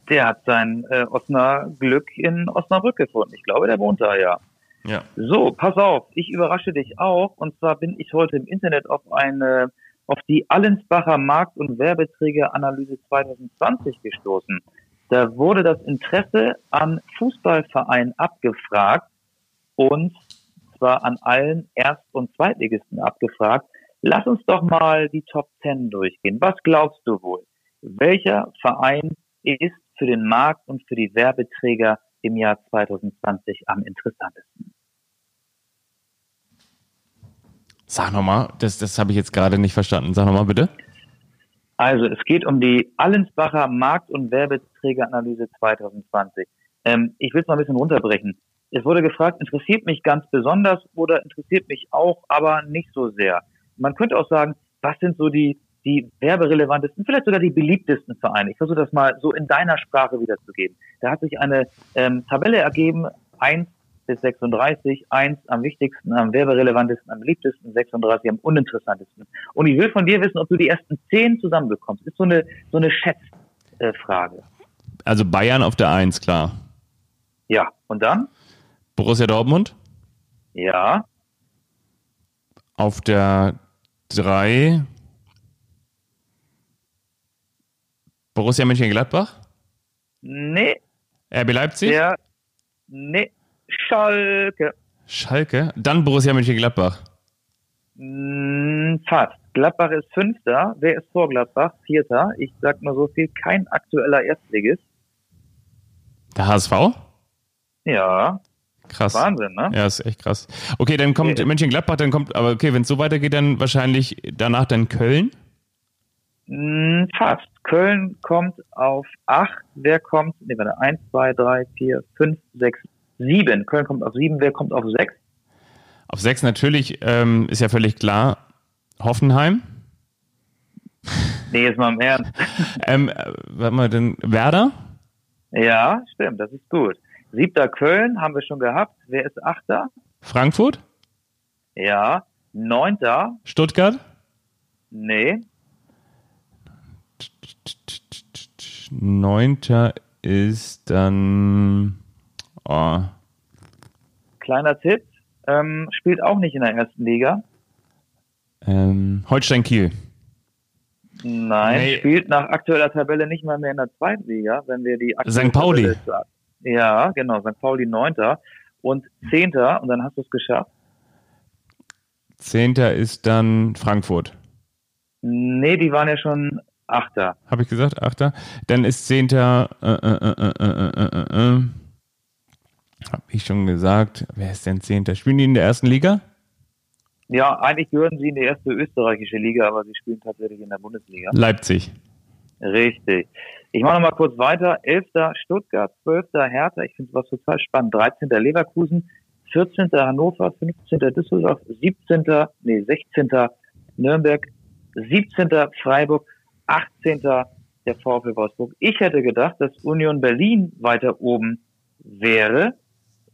Der hat sein äh, Osnabrück in Osnabrück gefunden. Ich glaube, der wohnt da ja. Ja. So, pass auf, ich überrasche dich auch. Und zwar bin ich heute im Internet auf eine auf die Allensbacher Markt- und Werbeträgeranalyse 2020 gestoßen. Da wurde das Interesse an Fußballvereinen abgefragt und zwar an allen Erst- und Zweitligisten abgefragt. Lass uns doch mal die Top 10 durchgehen. Was glaubst du wohl? Welcher Verein ist für den Markt und für die Werbeträger im Jahr 2020 am interessantesten? Sag nochmal, das, das habe ich jetzt gerade nicht verstanden. Sag nochmal bitte. Also es geht um die Allensbacher Markt- und Werbeträgeranalyse 2020. Ähm, ich will es mal ein bisschen runterbrechen. Es wurde gefragt, interessiert mich ganz besonders oder interessiert mich auch, aber nicht so sehr. Man könnte auch sagen, was sind so die, die werberelevantesten, vielleicht sogar die beliebtesten Vereine. Ich versuche das mal so in deiner Sprache wiederzugeben. Da hat sich eine ähm, Tabelle ergeben, 1 bis 36, 1 am wichtigsten, am werberelevantesten, am beliebtesten, 36 am uninteressantesten. Und ich will von dir wissen, ob du die ersten 10 zusammenbekommst. Ist so eine, so eine Schätzfrage. Also Bayern auf der Eins, klar. Ja, und dann? Borussia Dortmund Ja, auf der Drei. Borussia Mönchengladbach. nee, RB Leipzig. der, nee, Schalke. Schalke. Dann Borussia Mönchengladbach. Mm, Fast. Gladbach ist Fünfter. Wer ist vor Gladbach? Vierter. Ich sag nur so viel, kein aktueller Erstligist. Der HSV. Ja, Krass. Wahnsinn, ne? Ja, ist echt krass. Okay, dann kommt Ja. Mönchengladbach, dann kommt, aber okay, wenn es so weitergeht, dann wahrscheinlich danach dann Köln. Mm, Fast. Köln kommt auf acht. Wer kommt? Nee, warte. Eins, zwei, drei, vier, fünf, sechs, sieben. Köln kommt auf sieben. Wer kommt auf sechs? Auf sechs natürlich, ähm, ist ja völlig klar, Hoffenheim. Nee, jetzt mal im Ernst. [LAUGHS] Ähm, äh, warte mal, denn Werder? Ja, stimmt. Das ist gut. Siebter Köln haben wir schon gehabt. Wer ist Achter? Frankfurt? Ja. Neunter? Stuttgart? Nee. Neunter ist dann, oh, Kleiner Tipp. Ähm, spielt auch nicht in der ersten Liga. ähm, Holstein Kiel. Nein, Nee. spielt nach aktueller Tabelle nicht mal mehr in der zweiten Liga, wenn wir die aktuelle St. Pauli. Tabelle Ja, genau, St. Pauli neunter und zehnter und dann hast du es geschafft. Zehnter ist dann Frankfurt. Nee, die waren ja schon Achter. Habe ich gesagt, Achter. Dann ist Zehnter, äh, äh, äh, äh, äh, äh, äh, äh. Habe ich schon gesagt. Wer ist denn Zehnter? Spielen die in der ersten Liga? Ja, eigentlich gehören sie in die erste österreichische Liga, aber sie spielen tatsächlich in der Bundesliga. Leipzig. Richtig. Ich mache noch mal kurz weiter. 11. Stuttgart, 12. Hertha. Ich finde was total spannend. 13. Leverkusen, 14. Hannover, 15. Düsseldorf, 17. nee, 16. Nürnberg, 17. Freiburg, 18. der VfL Wolfsburg. Ich hätte gedacht, dass Union Berlin weiter oben wäre.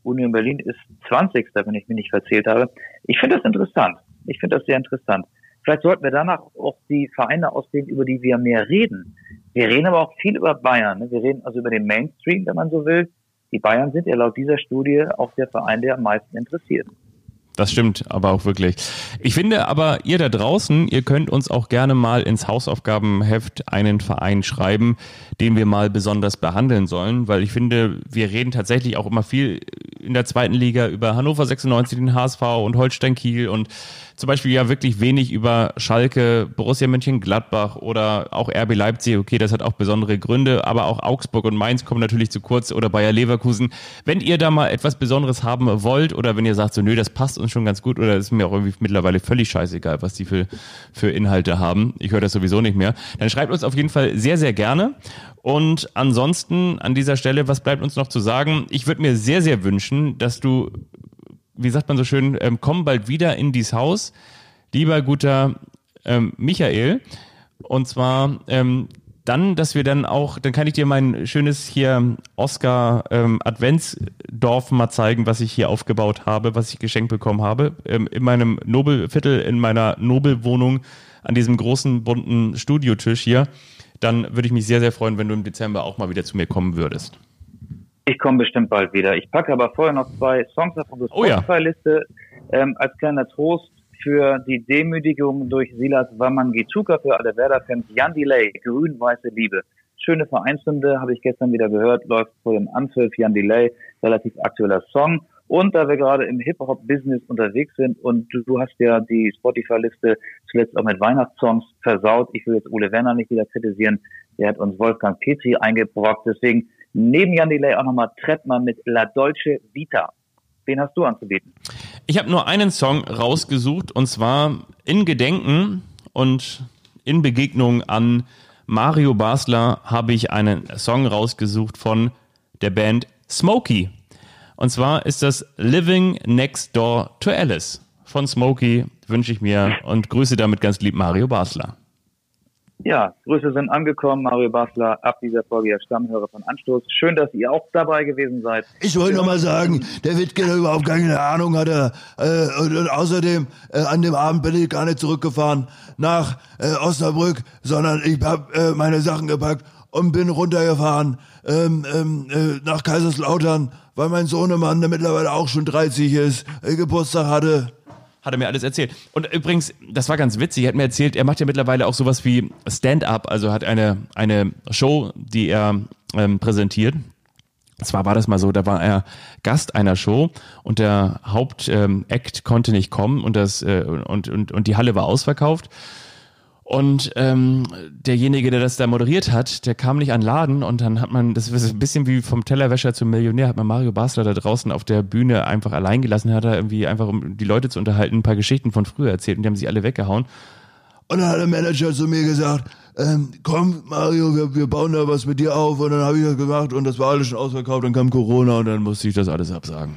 Union Berlin ist 20. wenn ich mich nicht verzählt habe. Ich finde das interessant. Ich finde das sehr interessant. Vielleicht sollten wir danach auch die Vereine auswählen, über die wir mehr reden. Wir reden aber auch viel über Bayern. ne? Wir reden also über den Mainstream, wenn man so will. Die Bayern sind ja laut dieser Studie auch der Verein, der am meisten interessiert. Das stimmt, aber auch wirklich. Ich finde aber, ihr da draußen, ihr könnt uns auch gerne mal ins Hausaufgabenheft einen Verein schreiben, den wir mal besonders behandeln sollen, weil ich finde, wir reden tatsächlich auch immer viel in der zweiten Liga über Hannover 96, den HSV und Holstein Kiel und zum Beispiel ja wirklich wenig über Schalke, Borussia Mönchengladbach oder auch RB Leipzig. Okay, das hat auch besondere Gründe, aber auch Augsburg und Mainz kommen natürlich zu kurz oder Bayer Leverkusen. Wenn ihr da mal etwas Besonderes haben wollt oder wenn ihr sagt so, nö, das passt uns schon ganz gut oder ist mir auch irgendwie mittlerweile völlig scheißegal, was die für, für Inhalte haben. Ich höre das sowieso nicht mehr. Dann schreibt uns auf jeden Fall sehr, sehr gerne. Und ansonsten an dieser Stelle, was bleibt uns noch zu sagen? Ich würde mir sehr, sehr wünschen, dass du wie sagt man so schön, ähm, komm bald wieder in dies Haus, lieber guter ähm, Michael. Und zwar ähm, dann, dass wir dann auch, dann kann ich dir mein schönes hier Oscar ähm, Adventsdorf mal zeigen, was ich hier aufgebaut habe, was ich geschenkt bekommen habe. Ähm, in meinem Nobelviertel, in meiner Nobelwohnung, an diesem großen bunten Studiotisch hier. Dann würde ich mich sehr, sehr freuen, wenn du im Dezember auch mal wieder zu mir kommen würdest. Ich komme bestimmt bald wieder. Ich packe aber vorher noch zwei Songs auf unsere Oh ja. Spotify-Liste ähm, als kleiner Trost für die Demütigung durch Silas Wamangituka für alle Werder-Fans. Jan Delay, Grün-Weiße Liebe. Schöne Vereinsstunde, habe ich gestern wieder gehört, läuft vor dem Anpfiff Jan Delay, relativ aktueller Song. Und da wir gerade im Hip-Hop-Business unterwegs sind und du, du hast ja die Spotify-Liste zuletzt auch mit Weihnachtssongs versaut. Ich will jetzt Ole Werner nicht wieder kritisieren. Der hat uns Wolfgang Petri eingebrockt. Deswegen neben Jan Delay auch nochmal Trettmann mit La Dolce Vita. Den hast du anzubieten. Ich habe nur einen Song rausgesucht und zwar in Gedenken und in Begegnung an Mario Basler habe ich einen Song rausgesucht von der Band Smokey. Und zwar ist das Living Next Door to Alice von Smokey wünsche ich mir und grüße damit ganz lieb Mario Basler. Ja, Grüße sind angekommen. Mario Basler, ab dieser Folge ja Stammhörer von Anstoß. Schön, dass ihr auch dabei gewesen seid. Ich wollte noch mal sagen, der Wittke der überhaupt keine Ahnung hatte. Äh, und, und außerdem, äh, an dem Abend bin ich gar nicht zurückgefahren nach äh, Osnabrück, sondern ich habe äh, meine Sachen gepackt und bin runtergefahren ähm, ähm, äh, nach Kaiserslautern, weil mein Sohnemann, der mittlerweile auch schon 30 ist, äh, Geburtstag hatte. Hat er mir alles erzählt. Und übrigens, das war ganz witzig, er hat mir erzählt, er macht ja mittlerweile auch sowas wie Stand-up, also hat eine, eine Show, die er ähm, präsentiert. Zwar war das mal so, da war er Gast einer Show und der Hauptact ähm, konnte nicht kommen und das äh, und, und, und die Halle war ausverkauft. Und ähm, derjenige, der das da moderiert hat, der kam nicht an den Laden und dann hat man, das ist ein bisschen wie vom Tellerwäscher zum Millionär, hat man Mario Basler da draußen auf der Bühne einfach allein gelassen, hat er irgendwie einfach, um die Leute zu unterhalten, ein paar Geschichten von früher erzählt und die haben sich alle weggehauen. Und dann hat der Manager zu mir gesagt, ähm, komm Mario, wir, wir bauen da was mit dir auf. Und dann habe ich das gemacht und das war alles schon ausverkauft. Dann kam Corona und dann musste ich das alles absagen.